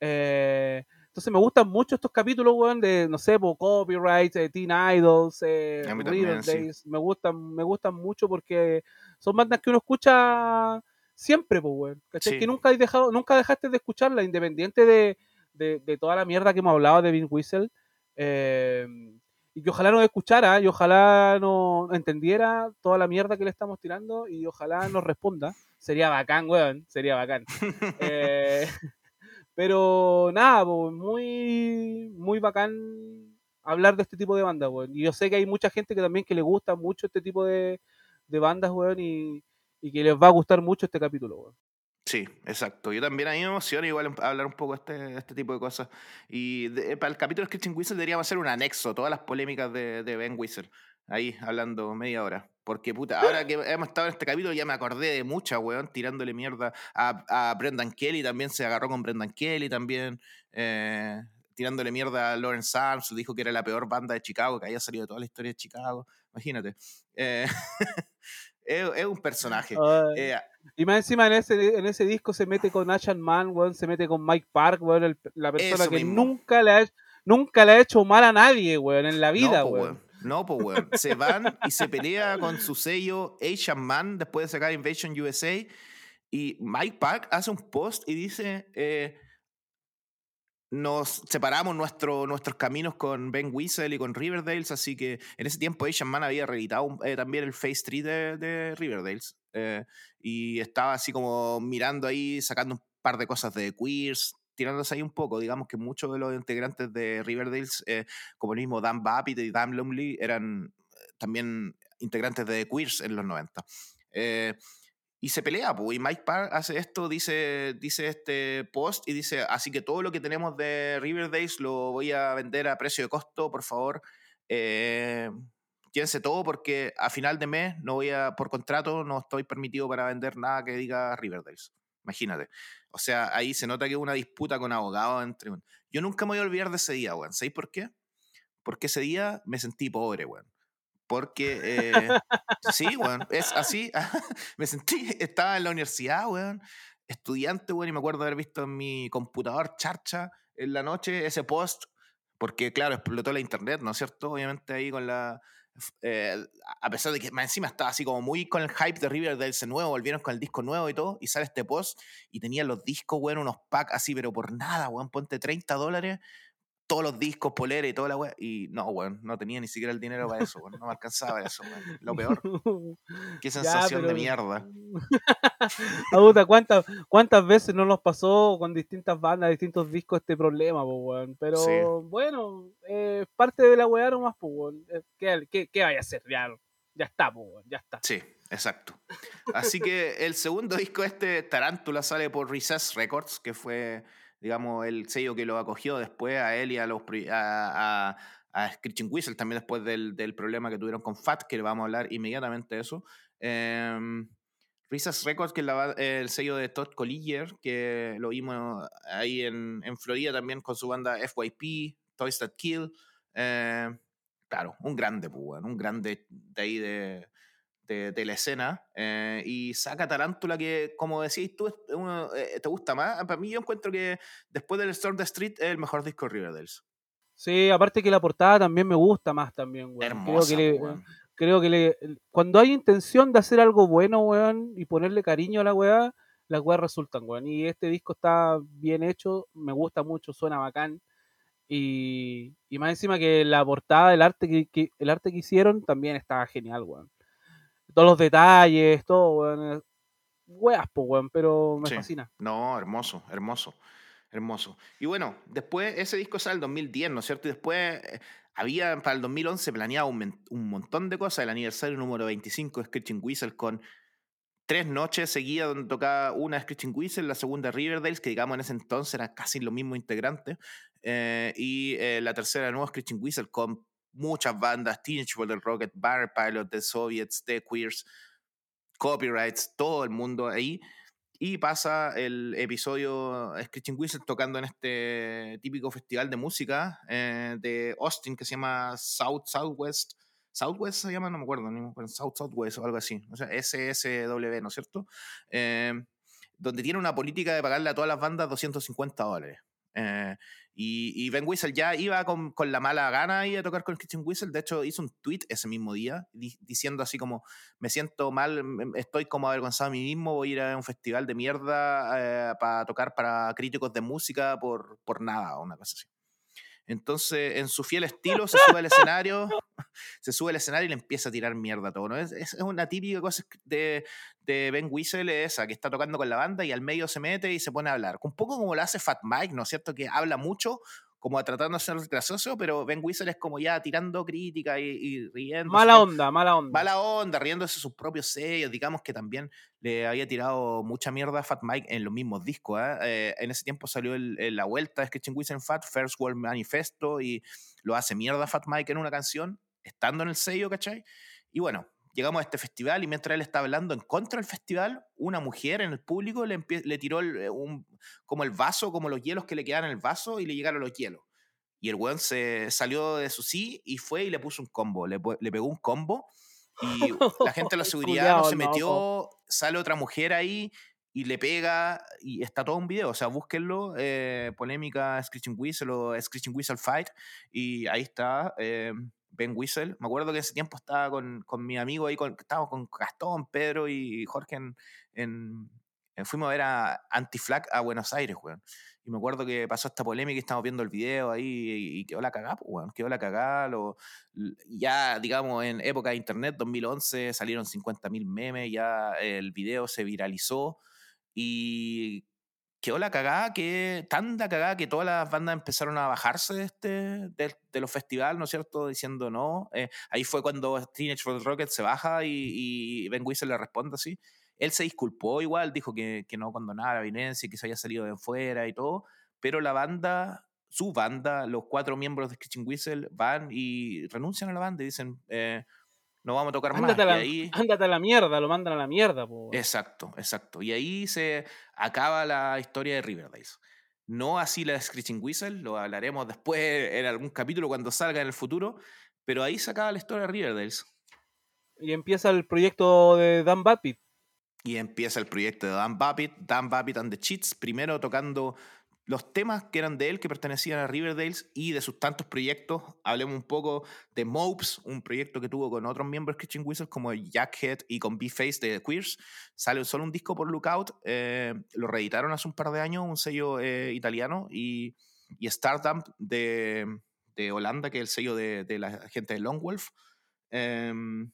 Eh, entonces me gustan mucho estos capítulos, weón, de, no sé, Copyright, eh, Teen Idols, eh, Days. Me gustan, me gustan mucho porque son bandas que uno escucha siempre, pues, weón. ¿Cachai? Que nunca, has dejado, nunca dejaste de escucharla, independiente de, de, toda la mierda que hemos hablado de Vin Whistle. Eh, y que ojalá nos escuchara y ojalá nos entendiera toda la mierda que le estamos tirando y ojalá nos responda. Sería bacán, weón, sería bacán. <laughs> eh, <laughs> pero nada, muy, muy bacán hablar de este tipo de bandas, weón. Y yo sé que hay mucha gente que también que le gusta mucho este tipo de, bandas, weón, y, que les va a gustar mucho este capítulo, weón. Sí, exacto. Yo también a mí me emociona igual hablar un poco de este, este tipo de cosas. Y para el capítulo de Christian Whistle deberíamos hacer un anexo, todas las polémicas de, de Ben Whistle. Ahí hablando media hora. Porque, puta, ahora que hemos estado en este capítulo ya me acordé de mucha, weón, tirándole mierda a, a Brendan Kelly, también se agarró con Brendan Kelly, también, eh, tirándole mierda a Lawrence Arms, dijo que era la peor banda de Chicago, que había salido de toda la historia de Chicago, imagínate. Eh, <laughs> es, un personaje. Eh, y más encima en ese, en ese disco se mete con Ashan Man, weón, se mete con Mike Park, weón, la persona que nunca le, ha, nunca le ha hecho mal a nadie, weón, en la vida, weón. No, pues, weón. Se van y se pelea con su sello Asian Man después de sacar Invasion USA. Y Mike Park hace un post y dice: eh, Nos separamos nuestro, nuestros caminos con Ben Weasel y con Riverdales. Así que en ese tiempo Asian Man había reeditado eh, también el Face 3 de, de Riverdales. Eh, y estaba así como mirando ahí, sacando un par de cosas de queers, tirándose ahí un poco, digamos que muchos de los integrantes de Riverdale, eh, como el mismo Dan Babbitt y Dan Lumley, eran también integrantes de Queers en los 90. Y se pelea, y Mike Park hace esto, dice, dice este post y dice, así que todo lo que tenemos de Riverdale lo voy a vender a precio de costo, por favor, eh, todo porque a final de mes no voy a, por contrato, no estoy permitido para vender nada que diga Riverdale. Imagínate. O sea, ahí se nota que hubo una disputa con abogados entre... Yo nunca me voy a olvidar de ese día, weón. ¿Sabéis por qué? Porque ese día me sentí pobre, weón. Porque, eh, <laughs> sí, weón, es así. <laughs> me sentí, estaba en la universidad, weón, estudiante, weón, y me acuerdo haber visto en mi computador charcha en la noche ese post, porque, claro, explotó la internet, ¿no es cierto? Obviamente ahí con la, eh, a pesar de que más encima estaba así como muy con el hype de Riverdale nuevo, volvieron con el disco nuevo y todo, y sale este post y tenía los discos, weón, unos packs así, pero por nada, weón, ponte 30 dólares, todos los discos, polera y toda la weón, y no, weón, no tenía ni siquiera el dinero para eso, weón, no me alcanzaba eso, weón, lo <laughs> peor. Qué sensación de mierda. <laughs> ¿cuántas, ¿cuántas veces no nos pasó con distintas bandas, distintos discos este problema, weón? Pero bueno, eh, parte de la weá nomás, pues, weón. Eh, ¿Qué, qué, qué vaya a hacer, ya? ya está, pues, ya está. Sí, exacto. Así que el segundo disco este, Tarántula, sale por Recess Records, que fue, digamos, el sello que lo acogió después a él y a los a, a, Screeching Whistle, también después del, del, problema que tuvieron con Fat, que le vamos a hablar inmediatamente de eso. Eh, Records, que es el sello de Todd Collier, que lo vimos ahí en, en Florida también con su banda FYP, Toys That Kill. Eh, claro, un grande, pues, un grande de ahí de, de, la escena. Eh, y saca Tarántula, que como decís tú, eh, te gusta más. Para mí, yo encuentro que después del Storm the Street es el mejor disco de Riverdales. Sí, aparte que la portada también me gusta más también, güey. Hermosa, creo que, creo que le, cuando hay intención de hacer algo bueno, weón, y ponerle cariño a la weá, las weas resultan, weón. Y este disco está bien hecho, me gusta mucho, suena bacán. Y, y más encima que la portada, el arte que, el arte que hicieron también está genial, weón. Todos los detalles, todo, weón. Weas, pues, weón, pero me fascina. No, hermoso, hermoso. Hermoso. Y bueno, después ese disco sale el 2010, ¿no es cierto? Y después eh, había para el 2011 planeado un, montón de cosas. El aniversario número 25 de Screeching Whistle con tres noches seguidas donde tocaba una Screeching Whistle, la segunda Riverdale, que digamos en ese entonces era casi lo mismo integrante. Eh, y eh, la tercera de nuevo Screeching Whistle con muchas bandas, Teenage World Rocket, Bar Pilot, The Soviets, The Queers, Copyrights, todo el mundo ahí. Y pasa el episodio Screeching Whistle tocando en este típico festival de música eh, de Austin que se llama South Southwest. Southwest se llama, no me acuerdo, South Southwest o algo así. O sea, SSW, ¿no es cierto? Eh, donde tiene una política de pagarle a todas las bandas 250 dólares. Eh, y, Ben Whistle ya iba con, con, la mala gana y a tocar con Kitchen Whistle. De hecho, hizo un tweet ese mismo día diciendo así como: Me siento mal, estoy como avergonzado a mí mismo. Voy a ir a un festival de mierda eh, para tocar para críticos de música por, por nada, o una cosa así. Entonces, en su fiel estilo, se sube al escenario, <laughs> se sube al escenario y le empieza a tirar mierda a todo. ¿no? Es, una típica cosa de, de, Ben Whistle, esa, que está tocando con la banda y al medio se mete y se pone a hablar. Un poco como lo hace Fat Mike, ¿no es cierto? Que habla mucho, como tratando de ser gracioso, pero Ben Whistle es como ya tirando crítica y, riendo. Mala onda, mala onda. Mala onda, riéndose sus propios sellos. Digamos que también le había tirado mucha mierda a Fat Mike en los mismos discos. ¿eh? Eh, en ese tiempo salió la vuelta de Sketching Whistle Fat, First World Manifesto, y lo hace mierda a Fat Mike en una canción, estando en el sello, ¿cachai? Y bueno, llegamos a este festival y mientras él está hablando en contra del festival, una mujer en el público le, le tiró un, como el vaso, como los hielos que le quedaban en el vaso y le llegaron los hielos. Y el weón se salió de su sí y fue y le puso un combo, le, le pegó un combo y <laughs> la gente de la seguridad no se metió, sale otra mujer ahí y le pega y está todo un video, o sea, búsquenlo, eh, polémica Screeching Whistle o Screeching Whistle Fight y ahí está. Eh, Ben Whistle. Me acuerdo que ese tiempo estaba con, con mi amigo ahí, con, estábamos con Gastón, Pedro y Jorge en, fuimos a ver a Anti-Flag a Buenos Aires, weón. Y me acuerdo que pasó esta polémica y estábamos viendo el video ahí y, quedó la cagada, pues, weón. Quedó la cagada. Lo, ya, digamos, en época de internet, 2011, salieron 50.000 memes, ya el video se viralizó y quedó la cagada que, tanta cagada que todas las bandas empezaron a bajarse de, este, de, los festivales, ¿no es cierto? Diciendo no. Eh, ahí fue cuando Teenage World Rocket se baja y, Ben Whistle le responde así. Él se disculpó igual, dijo que, que no condonaba la violencia, que se había salido de fuera y todo, pero la banda, su banda, los cuatro miembros de Kitchen Whistle van y renuncian a la banda y dicen, eh, no vamos a tocar más. y ahí... <laughs> ándate a la mierda, lo mandan a la mierda. Exacto, exacto. Y ahí se acaba la historia de Riverdale. No así la de Screeching Whistle, lo hablaremos después en algún capítulo cuando salga en el futuro, pero ahí se acaba la historia de Riverdale. Y empieza el proyecto de Dan Babbitt. Y empieza el proyecto de Dan Babbitt, Dan Babbitt and the Cheats, primero tocando los temas que eran de él, que pertenecían a Riverdales y de sus tantos proyectos. Hablemos un poco de Mopes, un proyecto que tuvo con otros miembros de Kitchen Wizards como Jackhead y con B-Face de Queers. Sale solo un disco por Lookout. Eh, lo reeditaron hace un par de años, un sello eh, italiano. Y, y Stardump de, de, Holanda, que es el sello de, de la gente de Longwolf. Em,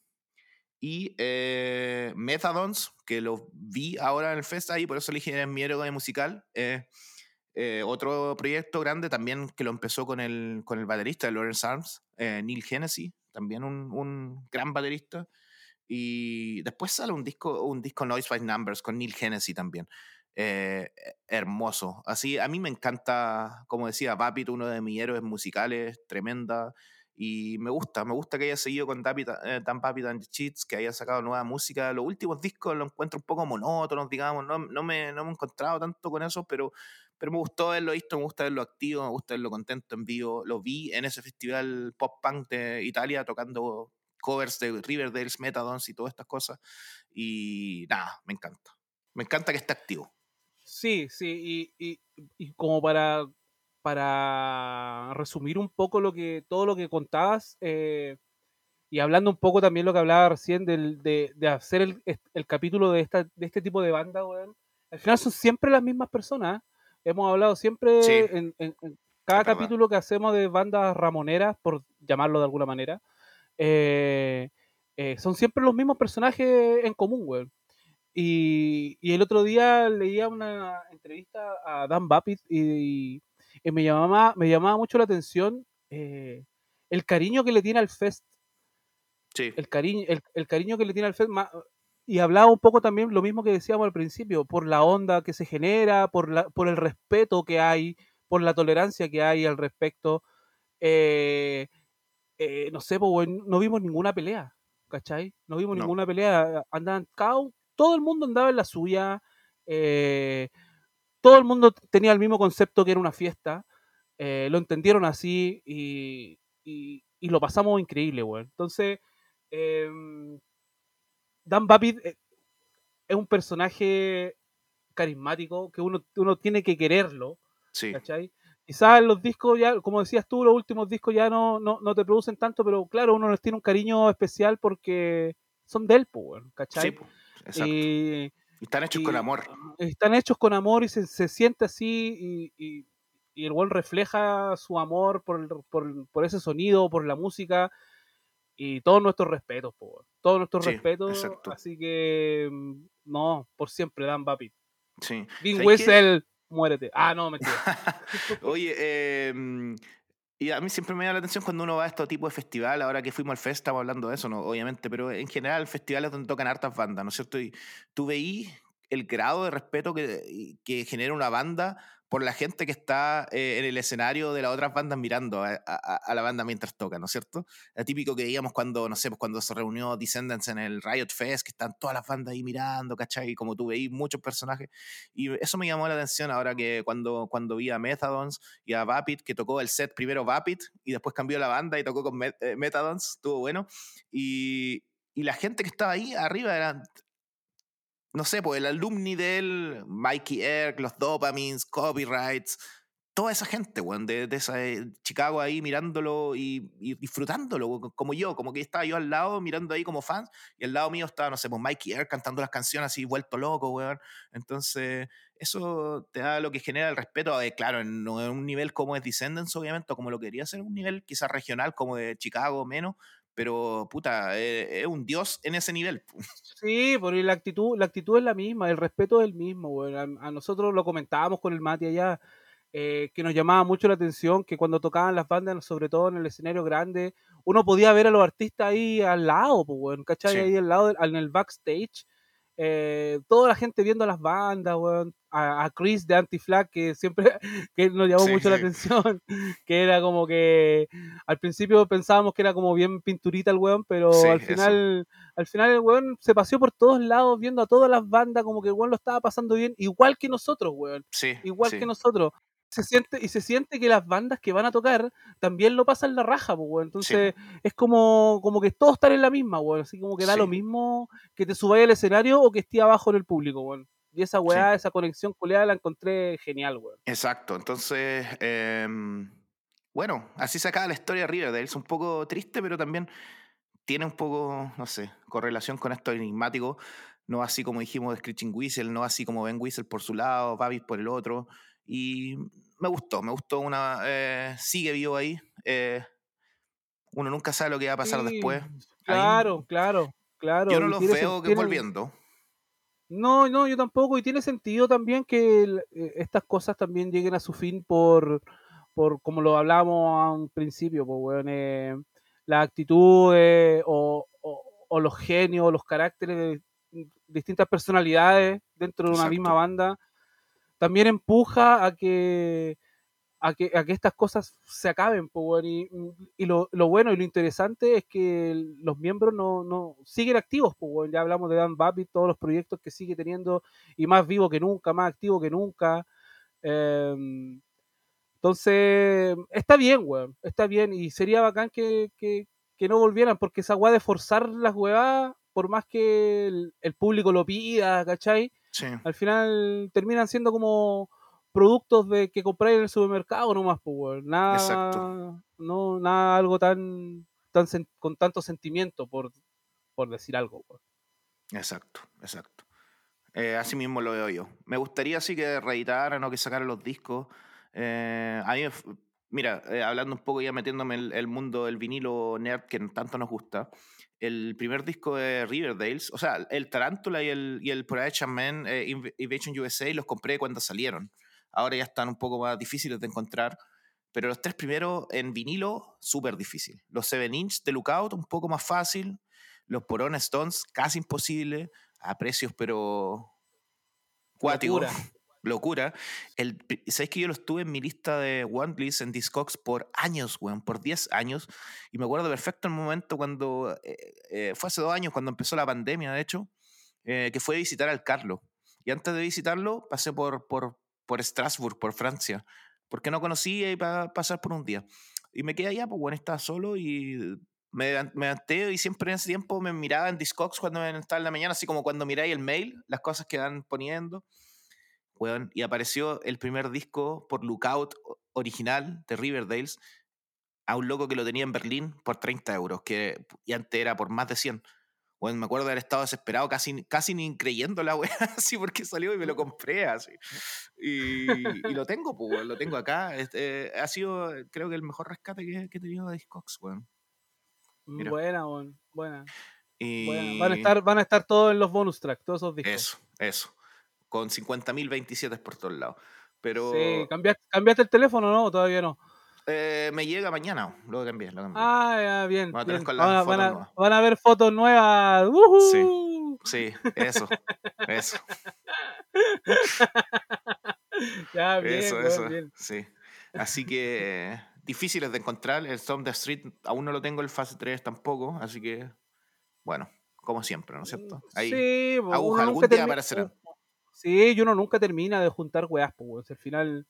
y eh, Methadons, que lo vi ahora en el fest ahí, por eso elegí en mi héroe musical. Eh, otro proyecto grande también que lo empezó con el, con el baterista Lawrence Arms, eh, Neil Hennessy, también un, un, gran baterista. Y después sale un disco, un disco Noise by Numbers con Neil Hennessy también. Eh, hermoso. Así, a mí me encanta, como decía, Papit, uno de mis héroes musicales, tremenda. Y me gusta, me gusta que haya seguido con Dan Papit and the Cheats, que haya sacado nueva música. Los últimos discos los encuentro un poco monótonos, digamos. No, no, me, no me he encontrado tanto con eso, pero, pero me gustó verlo visto, me gusta verlo activo, me gusta verlo contento en vivo. Lo vi en ese festival pop punk de Italia tocando covers de Riverdale's, Metadons y todas estas cosas. Y nada, me encanta. Me encanta que esté activo. Sí, sí, y, y, como para, para resumir un poco lo que, todo lo que contabas, eh, y hablando un poco también lo que hablaba recién del, de, de, hacer el, el, capítulo de, esta, de este tipo de banda, al final son siempre las mismas personas. Hemos hablado siempre en, en, cada capítulo que hacemos de bandas ramoneras, por llamarlo de alguna manera, eh, eh, son siempre los mismos personajes en común, weón. Y, el otro día leía una entrevista a Dan Bapit y, me, llamaba, me llamaba mucho la atención eh, el cariño que le tiene al Fest. Sí. El cariño, el, cariño que le tiene al Fest. Y hablaba un poco también lo mismo que decíamos al principio, por la onda que se genera, por, la, por el respeto que hay, por la tolerancia que hay al respecto. Eh, eh, no sé, pues, no vimos ninguna pelea, ¿cachai? No vimos ninguna pelea. Andaban cao todo el mundo andaba en la suya, eh, todo el mundo tenía el mismo concepto que era una fiesta, eh, lo entendieron así y, lo pasamos increíble, güey. Entonces, em, Dan Babbitt eh, es un personaje carismático que uno, uno tiene que quererlo, sí. ¿cachai? Quizás los discos ya, como decías tú, los últimos discos ya no, no, te producen tanto, pero claro, uno les tiene un cariño especial porque son del, pues, ¿cachai? Sí, y, están hechos con amor. Están hechos con amor y se, se siente así y, y, el gol refleja su amor por, por, por, ese sonido, por la música y todos nuestros respetos, por todos nuestros respetos. Así que mm, no, por siempre Dan Bapi. Sí. Whistle, muérete. Ah, no, mentira. <laughs> Oye, eh, y a mí siempre me da la atención cuando uno va a este tipo de festival, ahora que fuimos al fest, estamos hablando de eso, ¿no? obviamente, pero en general festivales donde tocan hartas bandas, ¿no es cierto? Y tú veí el grado de respeto que, que genera una banda por la gente que está eh, en el escenario de las otras bandas mirando a, la banda mientras toca, ¿no es cierto? Es típico que veíamos cuando, no sé, pues cuando se reunió Descendants en el Riot Fest, que están todas las bandas ahí mirando, ¿cachai? Como tú veís, muchos personajes. Y eso me llamó la atención ahora que cuando, cuando vi a Methadons y a Vapid, que tocó el set primero Vapid y después cambió la banda y tocó con eh, Methadons, estuvo bueno. Y, y la gente que estaba ahí arriba eran no sé, pues el alumni de él, Mikey Erk, los Dopamines, Copyrights, toda esa gente, weón, de, de, esa, eh, Chicago ahí mirándolo y, disfrutándolo, como yo, como que estaba yo al lado mirando ahí como fan, y al lado mío estaba, no sé, pues Mikey Erk cantando las canciones así, vuelto loco, weón. Entonces, eso te da lo que genera el respeto, eh, claro, en, un nivel como es Descendants, obviamente, como lo quería ser, un nivel quizás regional, como de Chicago menos, pero puta, eh, es un dios en ese nivel. <laughs> Sí, porque la actitud, la actitud es la misma, el respeto es el mismo. A, nosotros lo comentábamos con el Mati allá, eh, que nos llamaba mucho la atención que cuando tocaban las bandas, sobre todo en el escenario grande, uno podía ver a los artistas ahí al lado, pues, ¿cachai? Ahí al lado, en el backstage eh, toda la gente viendo las bandas, a, Chris de Anti-Flag, que siempre <laughs> que nos llamó mucho la atención, <laughs> que era como que al principio pensábamos que era como bien pinturita el weón, pero al final al final el weón se paseó por todos lados viendo a todas las bandas, como que el weón lo estaba pasando bien, igual que nosotros, weón. igual que nosotros se siente y se siente que las bandas que van a tocar también lo pasan la raja, pues, Entonces es como, como que todos están en la misma, weón. Así como que da lo mismo que te subáis al escenario o que esté abajo en el público, weón. Y esa weá, esa conexión coleada la encontré genial, weón. Exacto. Entonces, em, bueno, así se acaba la historia de Riverdale. Es un poco triste, pero también tiene un poco, no sé, correlación con esto enigmático. No así como dijimos de Screeching Whistle, no así como Ben Whistle por su lado, Babis por el otro. Y me gustó, me gustó una... Eh, sigue vivo ahí. Eh, uno nunca sabe lo que va a pasar después. Claro, claro, claro. Yo no los veo volviendo. No, no, yo tampoco. Y tiene sentido también que eh, estas cosas también lleguen a su fin por, por como lo hablábamos a un principio, pues, bueno, la actitud o, o los genios los caracteres de distintas personalidades dentro de una misma banda, también empuja a que, a que, a que estas cosas se acaben. y, lo, lo, bueno y lo interesante es que los miembros no, no siguen activos. ya hablamos de Dan Babbitt, todos los proyectos que sigue teniendo y más vivo que nunca, más activo que nunca. Em, entonces, está bien, weón, está bien. Y sería bacán que, que, que no volvieran, porque esa weá de forzar las weá, por más que el, público lo pida, ¿cachai? Al final terminan siendo como productos de que compráis en el supermercado nomás, pues, Nada, no, nada algo tan, tan con tanto sentimiento, por, por decir algo, Exacto, exacto. Eh, así mismo lo veo yo. Me gustaría sí que reeditaran o que sacaran los discos. Eh, a mí Mira, eh, hablando un poco ya metiéndome en el, mundo del vinilo nerd que tanto nos gusta, el primer disco de Riverdales, o sea, el Tarántula y el, y el Man, eh, Invasion USA, los compré cuando salieron. Ahora ya están un poco más difíciles de encontrar, pero los tres primeros en vinilo, súper difícil. Los 7 inch de Lookout, un poco más fácil. Los Porona Stones, casi imposible, a precios pero cuáticos <laughs> locura. El, ¿Sabéis que yo lo estuve en mi lista de Please en Discogs por años, weón? Por 10 años. Y me acuerdo perfecto el momento cuando. Eh, eh, fue hace dos años, cuando empezó la pandemia, de hecho, eh, que fue a visitar al Carlos. Y antes de visitarlo, pasé por, por, por Strasbourg, por Francia, porque no conocía y para pasar por un día. Y me quedé allá, pues bueno, estaba solo y me, me y siempre en ese tiempo me miraba en Discogs cuando estaba en la mañana, así como cuando miráis el mail, las cosas que van poniendo y apareció el primer disco por Lookout original de Riverdales a un loco que lo tenía en Berlín por 30 euros, que y antes era por más de 100. Bueno, me acuerdo de haber estado desesperado, casi, casi ni creyendo la weá, <laughs> así porque salió y me lo compré así. Y, lo tengo, pues, lo tengo acá. Este, ha sido, creo que el mejor rescate que, he tenido de Discogs, weón. Mm, buena, buena. Van, a estar, van a estar todos en los bonus tracks, todos esos discos. Eso, eso con 50.000 27 por todos lados. Pero... Sí, ¿cambiaste, el teléfono no? Todavía no. Eh, me llega mañana, lo cambié, lo cambié. Ah, ya, bien. Van, a, van, a, ver fotos nuevas. Sí, sí, eso, eso. <laughs> ya, bien, eso, eso, sí. Así que difíciles de encontrar. El Storm the Street aún no lo tengo, el Fase 3 tampoco, así que bueno, como siempre, ¿no es cierto? Ahí, sí, algún día aparecerá. Sí, y uno nunca termina de juntar weas, pues, Al final,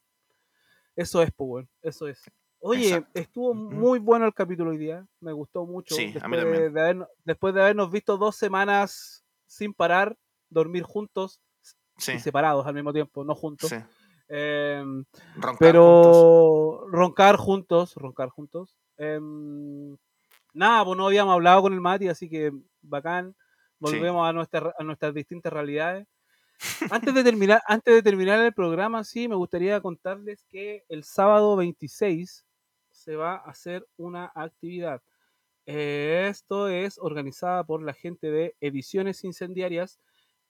eso es, pues, Eso es. Oye, estuvo muy bueno el capítulo hoy día. Me gustó mucho. Sí, después, a mí también. De, después de habernos visto dos semanas sin parar, dormir juntos y separados al mismo tiempo, no juntos. Em, roncar pero roncar juntos, roncar juntos. Em, nada, pues no habíamos hablado con el Mati, así que bacán. Volvemos a, nuestra, a nuestras distintas realidades. Antes de, terminar, antes de terminar el programa, sí, me gustaría contarles que el sábado 26 se va a hacer una actividad. Esto es organizada por la gente de Ediciones Incendiarias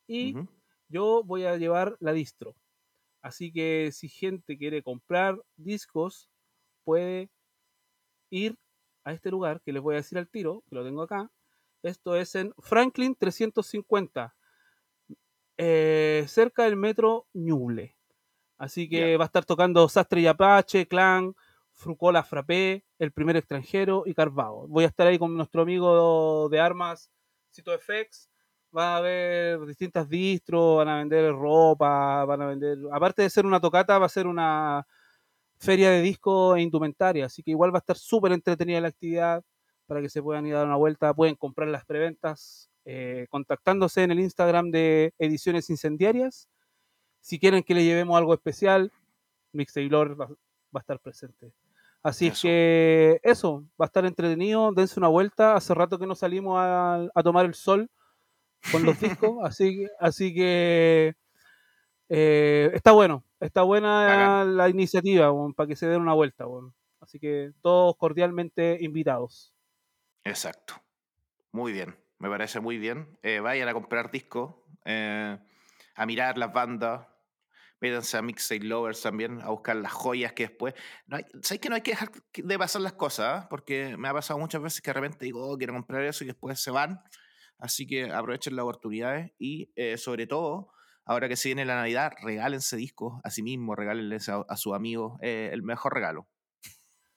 y yo voy a llevar la distro. Así que si gente quiere comprar discos, puede ir a este lugar que les voy a decir al tiro, que lo tengo acá. Esto es en Franklin 350 eh, cerca del metro Ñuble. Así que va a estar tocando Sastre y Apache, Clan, Frucola Frappé, El Primer Extranjero y Carvao. Voy a estar ahí con nuestro amigo de armas, Cito FX. Va a haber distintas distros, van a vender ropa, van a vender. Aparte de ser una tocata, va a ser una feria de disco e indumentaria. Así que igual va a estar súper entretenida la actividad para que se puedan ir a dar una vuelta. Pueden comprar las preventas eh, contactándose en el Instagram de Ediciones Incendiarias. Si quieren que le llevemos algo especial, Mix Taylor va, a estar presente. Así que eso, va a estar entretenido, dense una vuelta. Hace rato que no salimos a, tomar el sol con los discos, <laughs> así, así que eh, está bueno, está buena la iniciativa para que se den una vuelta. Así que todos cordialmente invitados. Exacto, muy bien me parece muy bien. Eh, vayan a comprar discos, eh, a mirar las bandas, métanse a Mixtape Lovers también, a buscar las joyas que después... No hay, ¿Sabes que no hay que dejar de pasar las cosas? Ah? Porque me ha pasado muchas veces que de repente digo, oh, quiero comprar eso y después se van. Así que aprovechen las oportunidades y eh, sobre todo, ahora que se viene la Navidad, regálense discos a sí mismos, regálenle a, a sus amigos, el mejor regalo.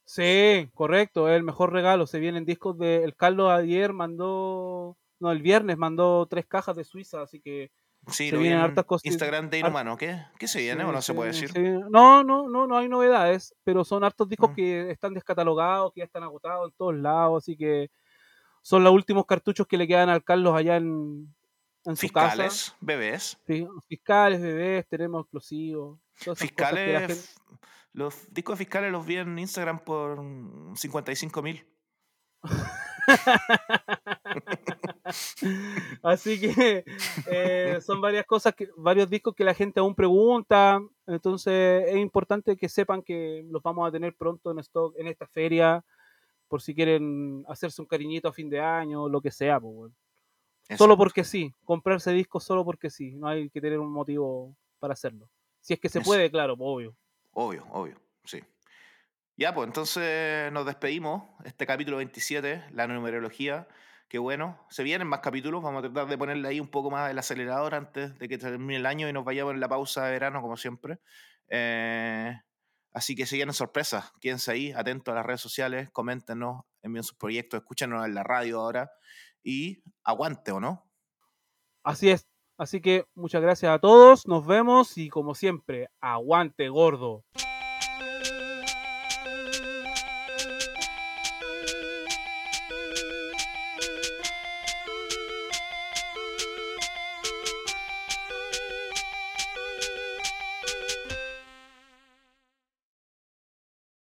Sí, correcto, es el mejor regalo. Se vienen discos de. El Carlos ayer mandó. No, el viernes mandó tres cajas de Suiza, así que. Sí, se vienen hartas cosas. Instagram de Inhumano, ¿qué? ¿Qué se viene o no se, puede decir? No, no, no, no hay novedades, pero son hartos discos mm. que están descatalogados, que ya están agotados en todos lados, así que son los últimos cartuchos que le quedan al Carlos allá en, en su Fiscales, bebés. Fiscales, bebés, tenemos explosivos. Fiscales, los discos fiscales los vi en Instagram por 55 mil. <laughs> Así que eh, son varias cosas, que, varios discos que la gente aún pregunta. Entonces es importante que sepan que los vamos a tener pronto en stock en esta feria por si quieren hacerse un cariñito a fin de año, lo que sea, pues, Solo porque sí, comprarse discos solo porque sí, no hay que tener un motivo para hacerlo. Si es que se puede, claro, pues, obvio. Obvio, obvio, sí. Ya, pues entonces nos despedimos. Este capítulo 27, la numerología. Qué bueno. Se vienen más capítulos. Vamos a tratar de ponerle ahí un poco más el acelerador antes de que termine el año y nos vayamos en la pausa de verano, como siempre. Eh, Así que si sorpresas, quédense ahí, atentos a las redes sociales, coméntenos, envíen sus proyectos, escúchenos en la radio ahora y aguante o no. Así es. Así que muchas gracias a todos, nos vemos y como siempre, aguante gordo.